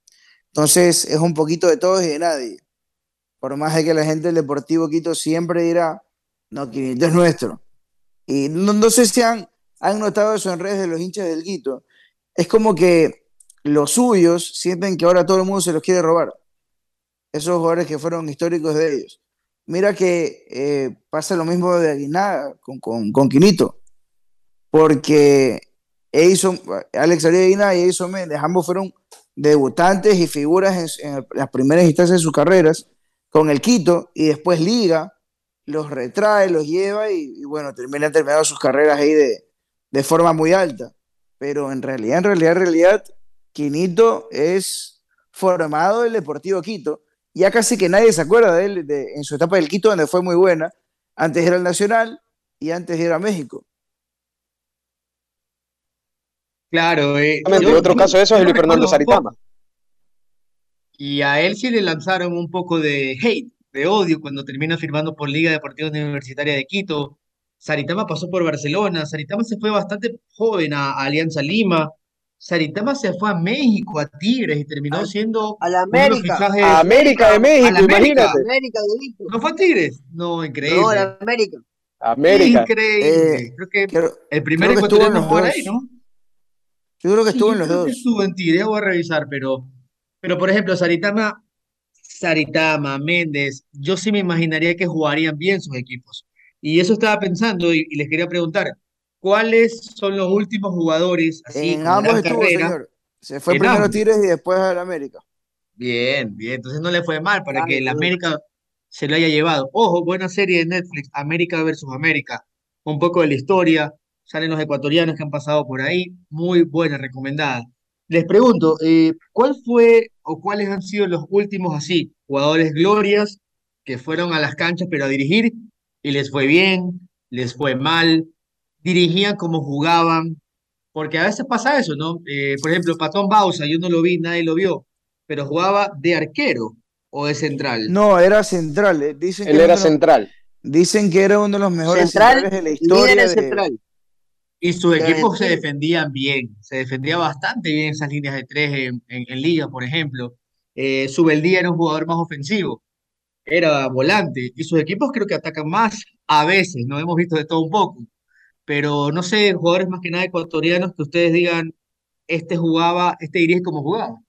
Entonces es un poquito de todos y de nadie. Por más de que la gente del Deportivo Quito siempre dirá, no, Quinito es nuestro. Y no, sé si han, han notado eso en redes de los hinchas del Quito. Es como que los suyos sienten que ahora todo el mundo se los quiere robar. Esos jugadores que fueron históricos de ellos. Mira que eh, pasa lo mismo de Aguinaga con, con, con Quinito. Porque Edison, Alex Arias y Edison Méndez, ambos fueron debutantes y figuras en, las primeras instancias de sus carreras con el Quito y después Liga, los retrae, los lleva y, bueno, terminan terminando sus carreras ahí de, de forma muy alta. Pero en realidad, en realidad, en realidad, Quinito es formado del Deportivo Quito. Ya casi que nadie se acuerda de él en su etapa del Quito, donde fue muy buena. Antes era el Nacional y antes era México. Claro, eh, yo, otro caso de eso es Luis Fernando Saritama. Y a él sí le lanzaron un poco de hate, de odio, cuando termina firmando por Liga Deportiva Universitaria de Quito. Saritama pasó por Barcelona, Saritama se fue bastante joven a, a Alianza Lima, Saritama se fue a México, a Tigres, y terminó siendo a la América. A América de México, a América. imagínate. América de ¿No fue a Tigres? No, increíble. No, a América. América. Increíble. Eh, creo que creo- el primer ecuatoriano dos. ahí, ¿no? Yo creo que Sí, estuvo en los dos. estuvo en voy a revisar, pero, pero por ejemplo, Saritama, Saritama, Méndez, yo sí me imaginaría que jugarían bien sus equipos. Y eso estaba pensando y, y les quería preguntar, ¿cuáles son los últimos jugadores así En ambos estuvo, carrera? señor. Se fue primero ambos. Tigres y después al América. Bien, bien, entonces no le fue mal para Claro, que el. América se lo haya llevado. Ojo, buena serie de Netflix, América versus América. Un poco de la historia, salen los ecuatorianos que han pasado por ahí, muy buena, recomendada. Les pregunto, eh, ¿cuál fue o cuáles han sido los últimos así, jugadores glorias que fueron a las canchas pero a dirigir y les fue bien, les fue mal, dirigían como jugaban? Porque a veces pasa eso, ¿no? Eh, por ejemplo, Patón Bausa, yo no lo vi, nadie lo vio, pero jugaba de arquero o de central. No, era central. eh. Dicen, que Él era era uno de los- central. dicen que era uno de los mejores Central, centrales de la líder historia. en de- central. Y sus equipos se defendían bien, se defendía bastante bien esas líneas de tres en, en- en Liga, por ejemplo. Eh, Subeldía era un jugador más ofensivo, era volante, y sus equipos creo que atacan más a veces, no hemos visto de todo un poco, pero no sé, jugadores más que nada ecuatorianos que ustedes digan, este jugaba, este dirige como jugaba.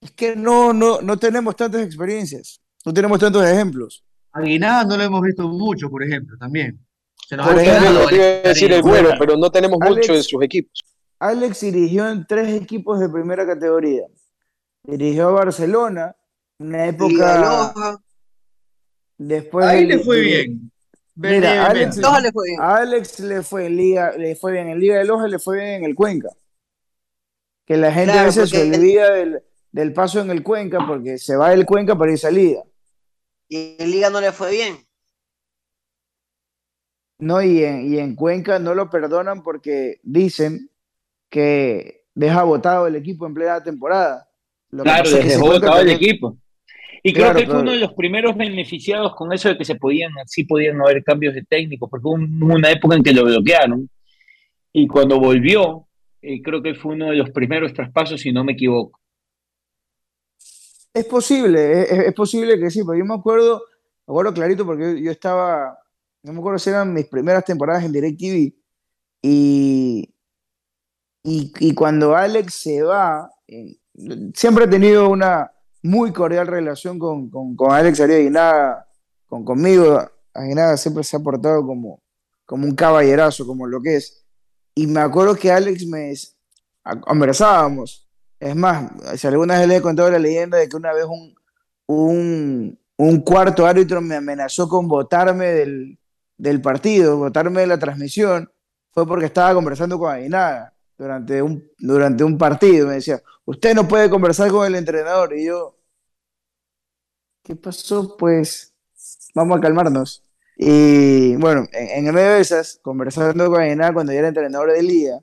Es que no, no, no tenemos tantas experiencias. No tenemos tantos ejemplos. Aguinaga no lo hemos visto mucho, por ejemplo, también. Se nos Por ejemplo, lo que iba a decir el güero, pero no tenemos Alex- mucho de sus equipos. Alex dirigió en tres equipos de primera categoría. Dirigió a Barcelona, una época después Ahí le fue de- bien. Mira, Alex, le fue bien. a Alex le fue en Liga, le fue bien en Liga de Loja, le fue bien en el Cuenca. Que la gente a veces se olvida del, del paso en el Cuenca porque se va del Cuenca para irse a Liga. Y en Liga no le fue bien. No, y en, y en Cuenca no lo perdonan porque dicen que deja votado el equipo en plena temporada. Lo Claro, les dejó votado el equipo. Y creo que fue uno de los primeros beneficiados con eso de que se podían, sí podían haber cambios de técnico, porque hubo un- una época en que lo bloquearon. Y cuando volvió, eh, creo que fue uno de los primeros traspasos, si no me equivoco. Es posible, es, es posible que sí, pero yo me acuerdo, me acuerdo clarito porque yo, yo estaba, no me acuerdo si eran mis primeras temporadas en DirecTV y, Y, y cuando Alex se va, eh, siempre he tenido una muy cordial relación con, con, con Alex Arias Aguinaga, con, conmigo. Aguinaga siempre se ha portado como, como un caballerazo, como lo que es. Y me acuerdo que Alex me conversábamos. Es más, si alguna vez le he contado la leyenda de que una vez un, un, un cuarto árbitro me amenazó con votarme del, del partido, votarme de la transmisión, fue porque estaba conversando con Aguinaga durante un, durante un partido. Me decía, usted no puede conversar con el entrenador. Y yo, ¿qué pasó? Pues vamos a calmarnos. Y bueno, en, en medio de esas, conversando con Aguinaga cuando yo era entrenador de Liga,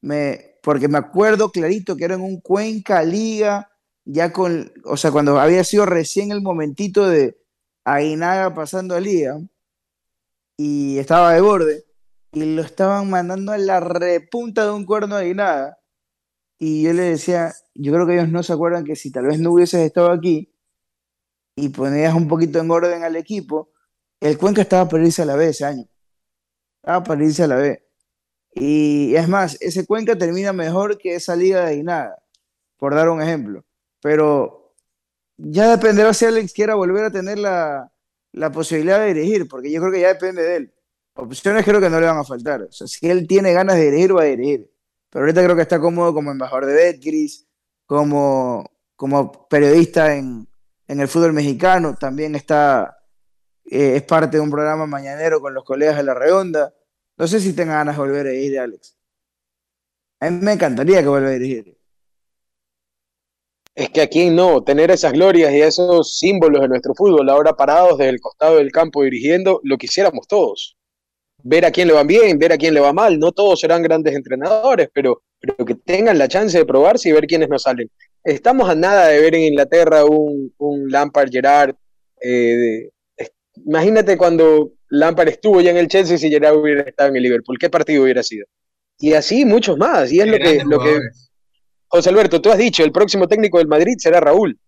me, porque me acuerdo clarito que era en un Cuenca Liga, ya con, o sea, cuando había sido recién el momentito de Aguinaga pasando a Liga, y estaba de borde, y lo estaban mandando a la repunta de un cuerno de Aguinaga, y yo le decía, yo creo que ellos no se acuerdan que si tal vez no hubieses estado aquí, y ponías un poquito en orden al equipo, el Cuenca estaba para irse a la B ese año. Estaba para irse a la B. Y es más, ese Cuenca termina mejor que esa liga de Aguinaga, por dar un ejemplo. Pero ya dependerá si Alex quiera volver a tener la, la posibilidad de dirigir, porque yo creo que ya depende de él. Opciones creo que no le van a faltar. O sea, si él tiene ganas de dirigir, va a dirigir. Pero ahorita creo que está cómodo como embajador de Betcris, como, como periodista en, en el fútbol mexicano, también está, eh, es parte de un programa mañanero con los colegas de La Redonda. No sé si tenga ganas de volver a dirigir, Alex. A mí me encantaría que vuelva a dirigir. Es que a quién no, tener esas glorias y esos símbolos de nuestro fútbol ahora parados desde el costado del campo dirigiendo, lo quisiéramos todos. Ver a quién le va bien, ver a quién le va mal. No todos serán grandes entrenadores, pero, pero que tengan la chance de probarse y ver quiénes nos salen. Estamos a nada de ver en Inglaterra un, un Lampard Gerard. eh, de- imagínate cuando Lampard estuvo ya en el Chelsea si Gerard hubiera estado en el Liverpool. ¿Qué partido hubiera sido? Y así muchos más. Y es lo que, lo. José Alberto, tú has dicho, el próximo técnico del Madrid será Raúl.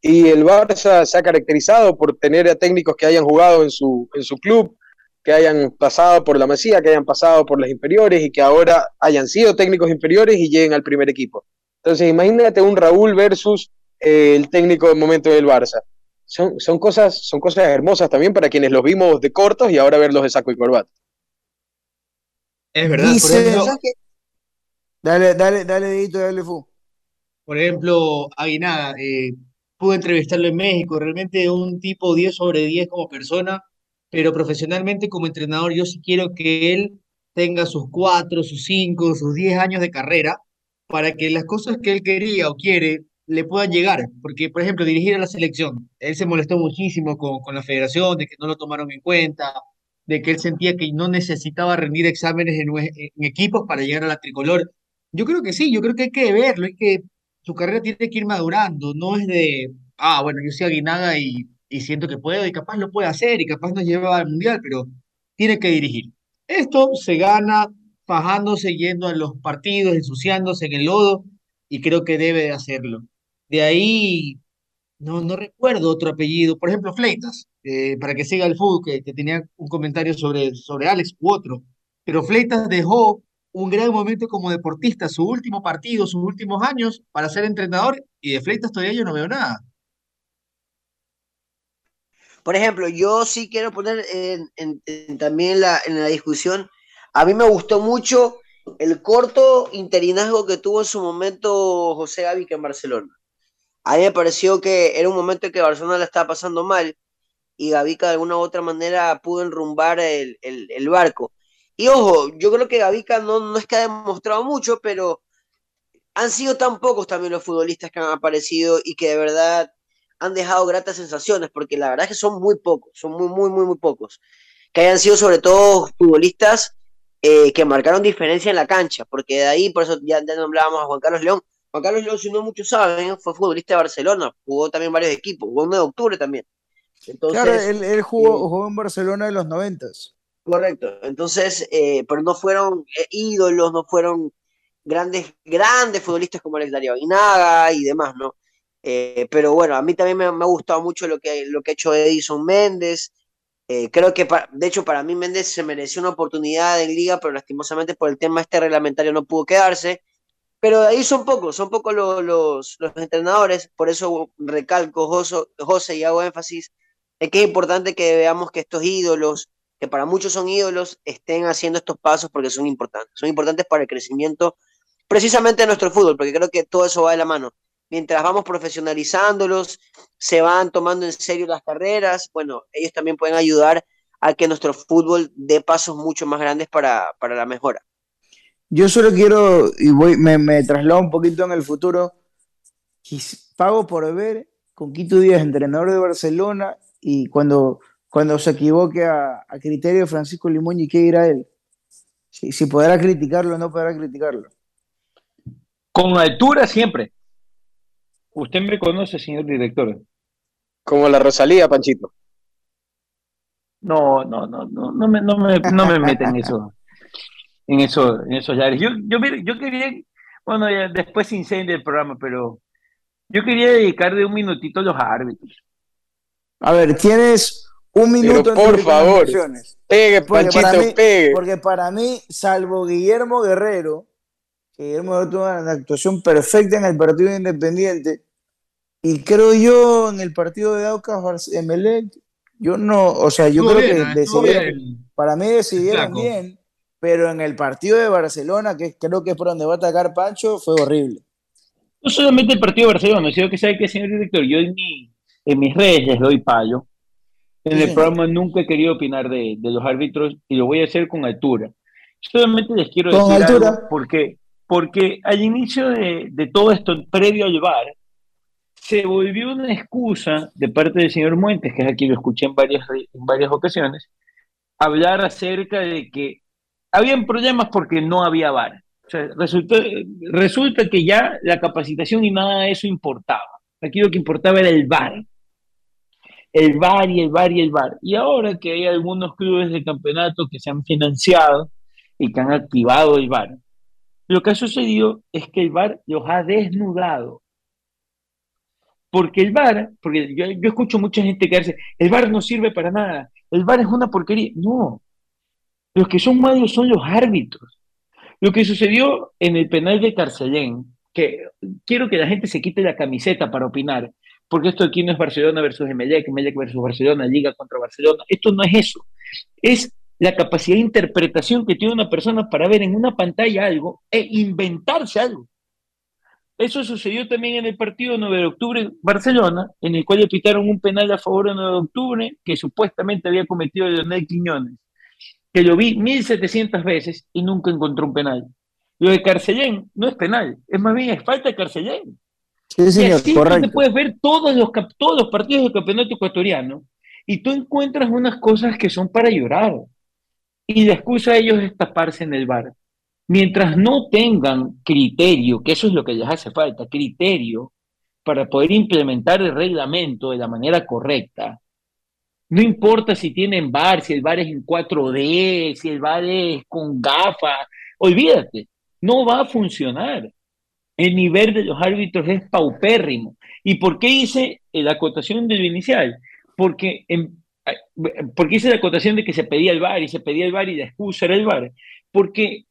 Y el Barça se ha caracterizado por tener a técnicos que hayan jugado en su, en su club, que hayan pasado por la Masía, que hayan pasado por las inferiores y que ahora hayan sido técnicos inferiores y lleguen al primer equipo. Entonces, imagínate un Raúl versus eh, el técnico del momento del Barça. Son, son, cosas, son cosas hermosas también para quienes los vimos de cortos y ahora verlos de saco y corbata. Es verdad, por. Dale, dale, dale, Dedito, dale, Fu. por ejemplo, Aguinaga, eh, pude entrevistarlo en México, realmente un tipo 10 sobre 10 como persona, pero profesionalmente como entrenador yo sí quiero que él tenga sus 4, sus 5, sus 10 años de carrera para que las cosas que él quería o quiere le puedan llegar, porque por ejemplo dirigir a la selección, él se molestó muchísimo con, con la federación, de que no lo tomaron en cuenta, de que él sentía que no necesitaba rendir exámenes en, en equipos para llegar a la tricolor. Yo creo que sí, yo creo que hay que verlo, hay que, su carrera tiene que ir madurando, no es de, ah, bueno, yo soy Aguinaga y, y siento que puedo y capaz lo puede hacer y capaz nos lleva al mundial, pero tiene que dirigir. Esto se gana fajándose, yendo a los partidos, ensuciándose en el lodo y creo que debe de hacerlo. De ahí, no, no recuerdo otro apellido, por ejemplo, Fleitas, eh, para que siga el fútbol, que, que tenía un comentario sobre, sobre Alex u otro, pero Fleitas dejó un gran momento como deportista, su último partido, sus últimos años para ser entrenador y de Fleitas todavía yo no veo nada. Por ejemplo, yo sí quiero poner en, también la, en la discusión, a mí me gustó mucho el corto interinazgo que tuvo en su momento José Gavica en Barcelona. A mí me pareció que era un momento en que Barcelona la estaba pasando mal y Gavica de alguna u otra manera pudo enrumbar el barco. Y ojo, yo creo que Gavica no, no es que ha demostrado mucho, pero han sido tan pocos también los futbolistas que han aparecido y que de verdad han dejado gratas sensaciones, porque la verdad es que son muy pocos, son muy, muy, muy, muy pocos. Que hayan sido sobre todo futbolistas eh, que marcaron diferencia en la cancha, porque de ahí, por eso ya, ya nombrábamos a Juan Carlos León. Juan Carlos León, si no muchos saben, fue futbolista de Barcelona, jugó también varios equipos, jugó en 9 de octubre también. Entonces, Claro, él, él jugó, eh, jugó en Barcelona en los noventas. Correcto. Entonces, eh, pero no fueron eh, ídolos, no fueron grandes, grandes futbolistas como Alex Darío Aguinaga y demás, ¿no? Eh, pero bueno, a mí también me, ha gustado mucho lo que, lo que ha hecho Edison Méndez. Eh, creo que, de hecho, para mí Méndez se mereció una oportunidad en Liga, pero lastimosamente por el tema este reglamentario no pudo quedarse. Pero ahí son pocos, son pocos los, los, los entrenadores, por eso recalco, José, José, y hago énfasis en que es importante que veamos que estos ídolos, que para muchos son ídolos, estén haciendo estos pasos porque son importantes. Son importantes para el crecimiento precisamente de nuestro fútbol, porque creo que todo eso va de la mano. Mientras vamos profesionalizándolos, se van tomando en serio las carreras, bueno, ellos también pueden ayudar a que nuestro fútbol dé pasos mucho más grandes para, para la mejora. Yo solo quiero, y voy, me, traslado un poquito en el futuro, pago por ver con Quito Díaz, entrenador de Barcelona, y cuando, cuando se equivoque a, a criterio Francisco Limón, ¿y qué dirá él? Si, si podrá criticarlo o no podrá criticarlo. Con altura siempre. Usted me conoce, señor director. Como la Rosalía, Panchito. No, no, no, no, no me, no me, no me meten en eso, en eso, en esos lares. Yo, yo, yo quería, bueno, ya después se incendia el programa, pero yo quería dedicarle un minutito a los árbitros. A ver, tienes un minuto Pero por favor, pegue, porque Panchito, para, mí, pegue. porque para mí, salvo Guillermo Guerrero, que Guillermo Guerrero tuvo una actuación perfecta en el partido Independiente, y creo yo en el partido de Aucas Emelec, yo no, o sea, yo Estuvo creo bien, que estuvo decidieron, bien. para mí decidieron Flaco. bien, pero en el partido de Barcelona, que creo que es por donde va a atacar Pancho, fue horrible. No solamente el partido de Barcelona, sino que sabe que, señor director, yo en, mi, en mis redes les doy payo. En el programa nunca he querido opinar de, de los árbitros y lo voy a hacer con altura. Solamente les quiero Con decir altura. algo porque, porque al inicio de, de todo esto, previo al VAR, se volvió una excusa de parte del señor Muentes, que es aquí lo escuché en varias, en varias ocasiones, hablar acerca de que habían problemas porque no había VAR. O sea, resulta, resulta que ya la capacitación y nada de eso importaba. Aquí lo que importaba era el VAR. El VAR y el VAR y el VAR. Y ahora que hay algunos clubes de campeonato que se han financiado y que han activado el VAR, lo que ha sucedido es que el VAR los ha desnudado. Porque el VAR, porque yo, escucho mucha gente que dice, el VAR no sirve para nada, el VAR es una porquería. No, los que son malos son los árbitros. Lo que sucedió en el penal de Carcelén, que quiero que la gente se quite la camiseta para opinar, porque esto aquí no es Barcelona versus Emelec, Emelec versus Barcelona, Liga contra Barcelona, esto no es eso, es la capacidad de interpretación que tiene una persona para ver en una pantalla algo e inventarse algo. Eso sucedió también en el partido de 9 de octubre Barcelona, en el cual le pitaron un penal a favor de 9 de octubre que supuestamente había cometido Leonel Quiñones, que lo vi 1700 veces y nunca encontró un penal. Lo de Carcellén no es penal, es más bien falta de Carcellén. Sí, y señor, así tú te correcto. puedes ver todos los, todos los partidos del campeonato ecuatoriano y tú encuentras unas cosas que son para llorar. Y la excusa de ellos es taparse en el bar. Mientras no tengan criterio, que eso es lo que les hace falta, criterio para poder implementar el reglamento de la manera correcta. No importa si tienen bar, si el bar es en 4D, si el bar es con gafas, olvídate, no va a funcionar. El nivel de los árbitros es paupérrimo. ¿Y por qué hice la acotación de lo inicial? Porque, en- porque hice la acotación de que se pedía el VAR y se pedía el VAR y la excusa era el VAR. Porque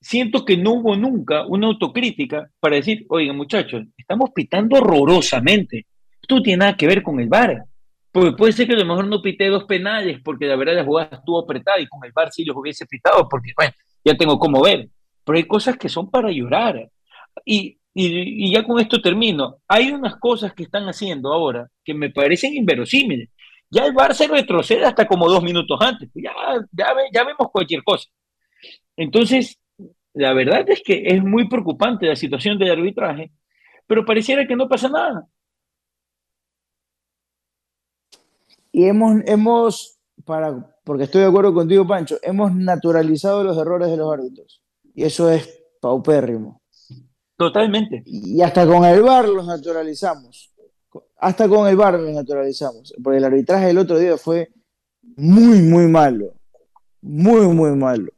siento que no hubo nunca una autocrítica para decir, oigan muchachos, estamos pitando horrorosamente. Esto no tiene nada que ver con el VAR. Porque puede ser que a lo mejor no pité dos penales porque la verdad la jugada estuvo apretada y con el VAR sí los hubiese pitado porque, bueno, ya tengo cómo ver. Pero hay cosas que son para llorar. Y, y, ya con esto termino. Hay unas cosas que están haciendo ahora que me parecen inverosímiles. Ya el VAR se retrocede hasta como dos minutos antes. Ya, ya, ya vemos cualquier cosa. Entonces, la verdad es que es muy preocupante la situación del arbitraje, pero pareciera que no pasa nada. Y hemos, hemos para, porque estoy de acuerdo contigo, Pancho, hemos naturalizado los errores de los árbitros. Y eso es paupérrimo. Totalmente. Y hasta con el VAR los naturalizamos. Hasta con el VAR los naturalizamos. Porque el arbitraje del otro día fue muy, muy malo. Muy, muy malo.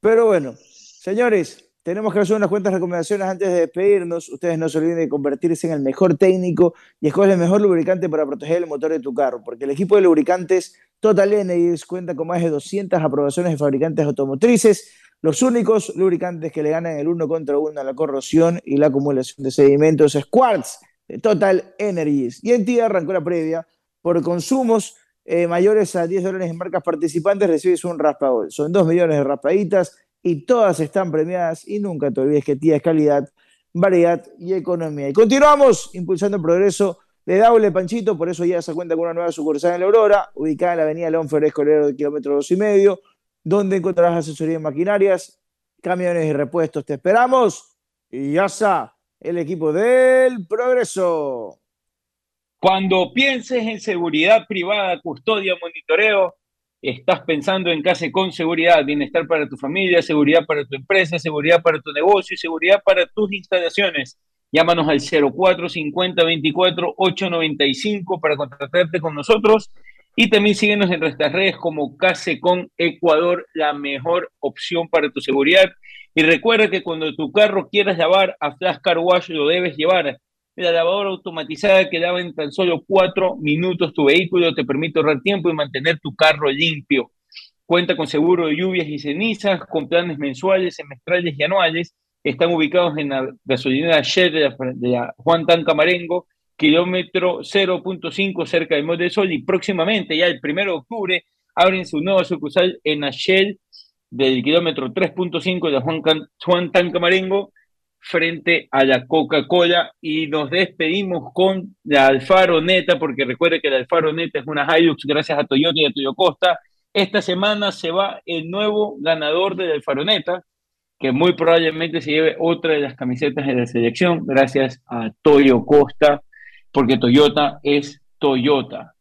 Pero bueno, señores, tenemos que hacer unas cuantas recomendaciones antes de despedirnos. Ustedes no se olviden de convertirse en el mejor técnico y escoger el mejor lubricante para proteger el motor de tu carro, porque el equipo de lubricantes Total Energies cuenta con más de 200 aprobaciones de fabricantes automotrices Los únicos lubricantes que le ganan el uno contra uno a la corrosión y la acumulación de sedimentos es Quartz de Total Energies. Y en ti arrancó la previa. Por consumos eh, mayores a 10 dólares en marcas participantes recibes un raspagol. Son 2 millones de raspaditas y todas están premiadas. Y nunca te olvides que tía es calidad, variedad y economía. Y continuamos impulsando el progreso de Daule Panchito, por eso ya se cuenta con una nueva sucursal en la Aurora, ubicada en la avenida León Ferrer Escolero de kilómetro dos y medio, donde encontrarás asesoría maquinarias, camiones y repuestos. Te esperamos y ya está el equipo del progreso. Cuando pienses en seguridad privada, custodia, monitoreo, estás pensando en Case con Seguridad, bienestar para tu familia, seguridad para tu empresa, seguridad para tu negocio y seguridad para tus instalaciones. Llámanos al 0450 24 895 para contratarte con nosotros y también síguenos en nuestras redes como Case con Ecuador, la mejor opción para tu seguridad. Y recuerda que cuando tu carro quieras lavar a Flash Car lo debes llevar la lavadora automatizada que lava en tan solo cuatro minutos tu vehículo te permite ahorrar tiempo y mantener tu carro limpio. Cuenta con seguro de lluvias y cenizas, con planes mensuales, semestrales y anuales. Están ubicados en la gasolinera Shell de Juan Tan Camarengo, kilómetro 0.5 cerca del Monte del Sol. Y próximamente, ya el primero de octubre, abren su nueva sucursal en la Shell del kilómetro 3.5 de Juan, Juan Tan Camarengo frente a la Coca-Cola y nos despedimos con la Alfaro Neta, porque recuerde que la Alfaro Neta es una Hilux gracias a Toyota y a Toyo Costa. Esta semana se va el nuevo ganador de la Alfaro Neta, que muy probablemente se lleve otra de las camisetas de la selección gracias a Toyo Costa, porque Toyota es Toyota.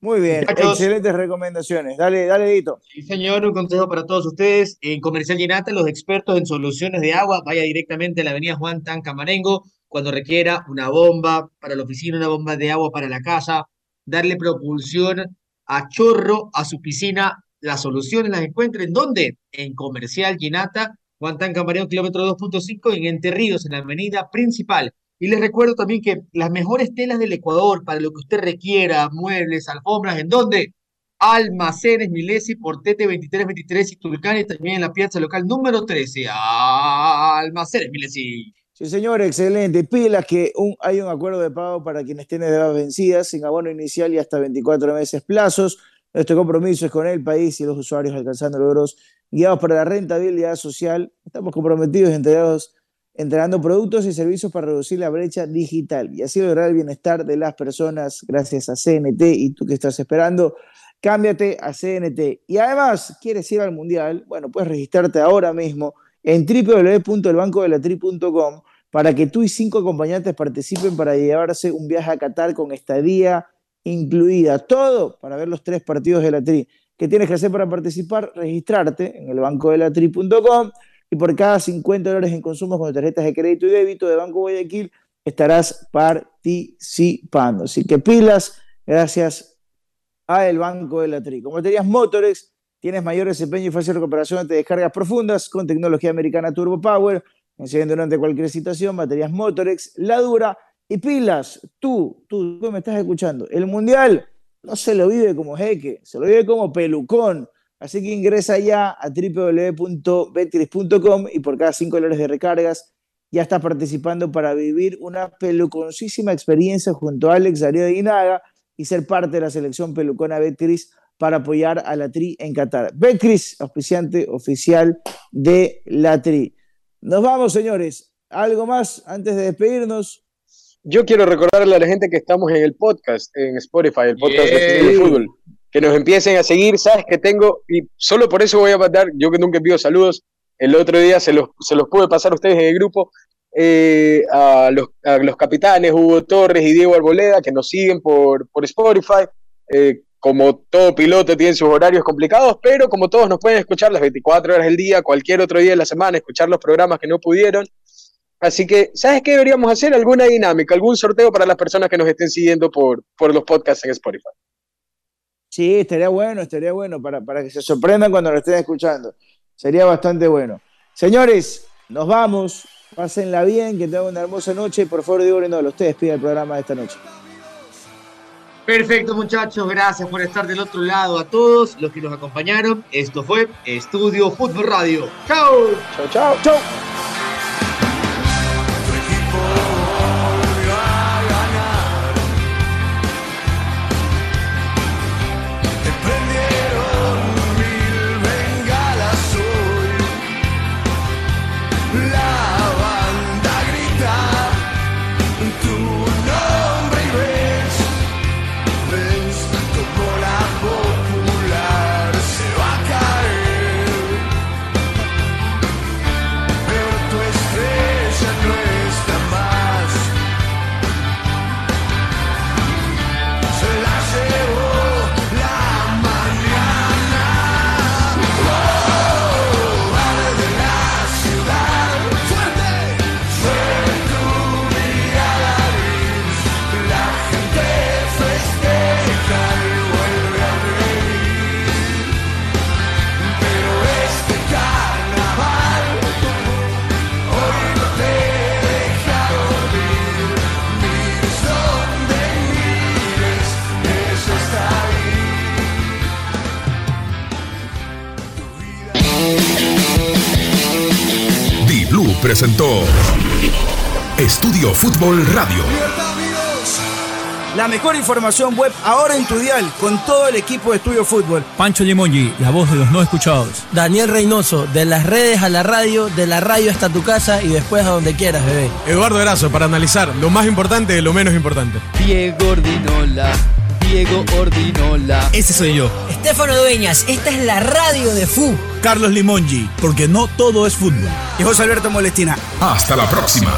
Muy bien, excelentes recomendaciones. Dale, dale, Dito. Sí, señor, un consejo para todos ustedes. En Comercial Llenata, los expertos en soluciones de agua, vaya directamente a la avenida Juan Tan Camarengo cuando requiera una bomba para la oficina, una bomba de agua para la casa, darle propulsión a chorro a su piscina. Las soluciones las encuentren, ¿dónde? En Comercial Llenata, Juan Tan Camarengo, kilómetro 2.5, en Entre Ríos, en la avenida principal. Y les recuerdo también que las mejores telas del Ecuador para lo que usted requiera, muebles, alfombras, ¿en dónde? Almacenes Milesi por TT 2323 y Tulcán y también en la piazza local número 13. Almacenes Milesi. Sí, señor, excelente. Pilas que un, hay un acuerdo de pago para quienes tienen deudas vencidas sin abono inicial y hasta 24 meses plazos. Nuestro compromiso es con el país y los usuarios alcanzando logros guiados para la rentabilidad social. Estamos comprometidos entregados entregando productos y servicios para reducir la brecha digital y así lograr el bienestar de las personas gracias a CNT y tú que estás esperando, cámbiate a CNT. Y además, ¿quieres ir al Mundial? Bueno, puedes registrarte ahora mismo en www.elbancodelatri.com para que tú y cinco acompañantes participen para llevarse un viaje a Qatar con estadía incluida. Todo para ver los tres partidos de la Tri. ¿Qué tienes que hacer para participar? Registrarte en elbancodelatri.com y por cada 50 dólares en consumos con tarjetas de crédito y débito de Banco Guayaquil estarás participando. Así que pilas, gracias a el Banco de la Tri. Como tenías Motorex, tienes mayor desempeño y fácil recuperación ante descargas profundas con tecnología americana Turbo Power, enciende durante cualquier situación, baterías Motorex, la dura y pilas. Tú, tú, tú me estás escuchando. El Mundial no se lo vive como jeque, se lo vive como pelucón Así que ingresa ya a www.betcris.com y por cada 5 dólares de recargas ya estás participando para vivir una peluconcísima experiencia junto a Alex Darío de Inaga y ser parte de la selección pelucona Betcris para apoyar a la Tri en Qatar. Betcris, auspiciante oficial de la Tri. Nos vamos, señores. ¿Algo más antes de despedirnos? Yo quiero recordarle a la gente que estamos en el podcast, en Spotify, el podcast de fútbol que nos empiecen a seguir, sabes que tengo, y solo por eso voy a mandar, yo que nunca envío saludos, el otro día se los, se los pude pasar a ustedes en el grupo, eh, a, los, a, los, capitanes Hugo Torres y Diego Arboleda, que nos siguen por, por Spotify. Eh, como todo piloto tiene sus horarios complicados, pero como todos nos pueden escuchar las 24 horas del día, cualquier otro día de la semana, escuchar los programas que no pudieron. Así que, ¿sabes qué deberíamos hacer? Alguna dinámica, algún sorteo para las personas que nos estén siguiendo por, por los podcasts en Spotify. Sí, estaría bueno, estaría bueno para, para que se sorprendan cuando lo estén escuchando. Sería bastante bueno. Señores, nos vamos. Pásenla bien, que tengan una hermosa noche. Por favor, digo, no, ustedes piden el programa de esta noche. Perfecto, muchachos. Gracias por estar del otro lado a todos los que nos acompañaron. Esto fue Estudio Fútbol Radio. ¡Chao! Chao, chao, chao. Presentó Estudio Fútbol Radio. La mejor información web ahora en tu dial con todo el equipo de Estudio Fútbol. Pancho Limongi, la voz de los no escuchados. Daniel Reynoso, de las redes a la radio, de la radio hasta tu casa y después a donde quieras, bebé. Eduardo Erazo, para analizar lo más importante de lo menos importante. Diego Ordinola, Diego Ordinola. Ese soy yo. Estefano Dueñas, esta es la radio de FU. Carlos Limongi, porque no todo es fútbol. Y José Alberto Molestina. Hasta la próxima.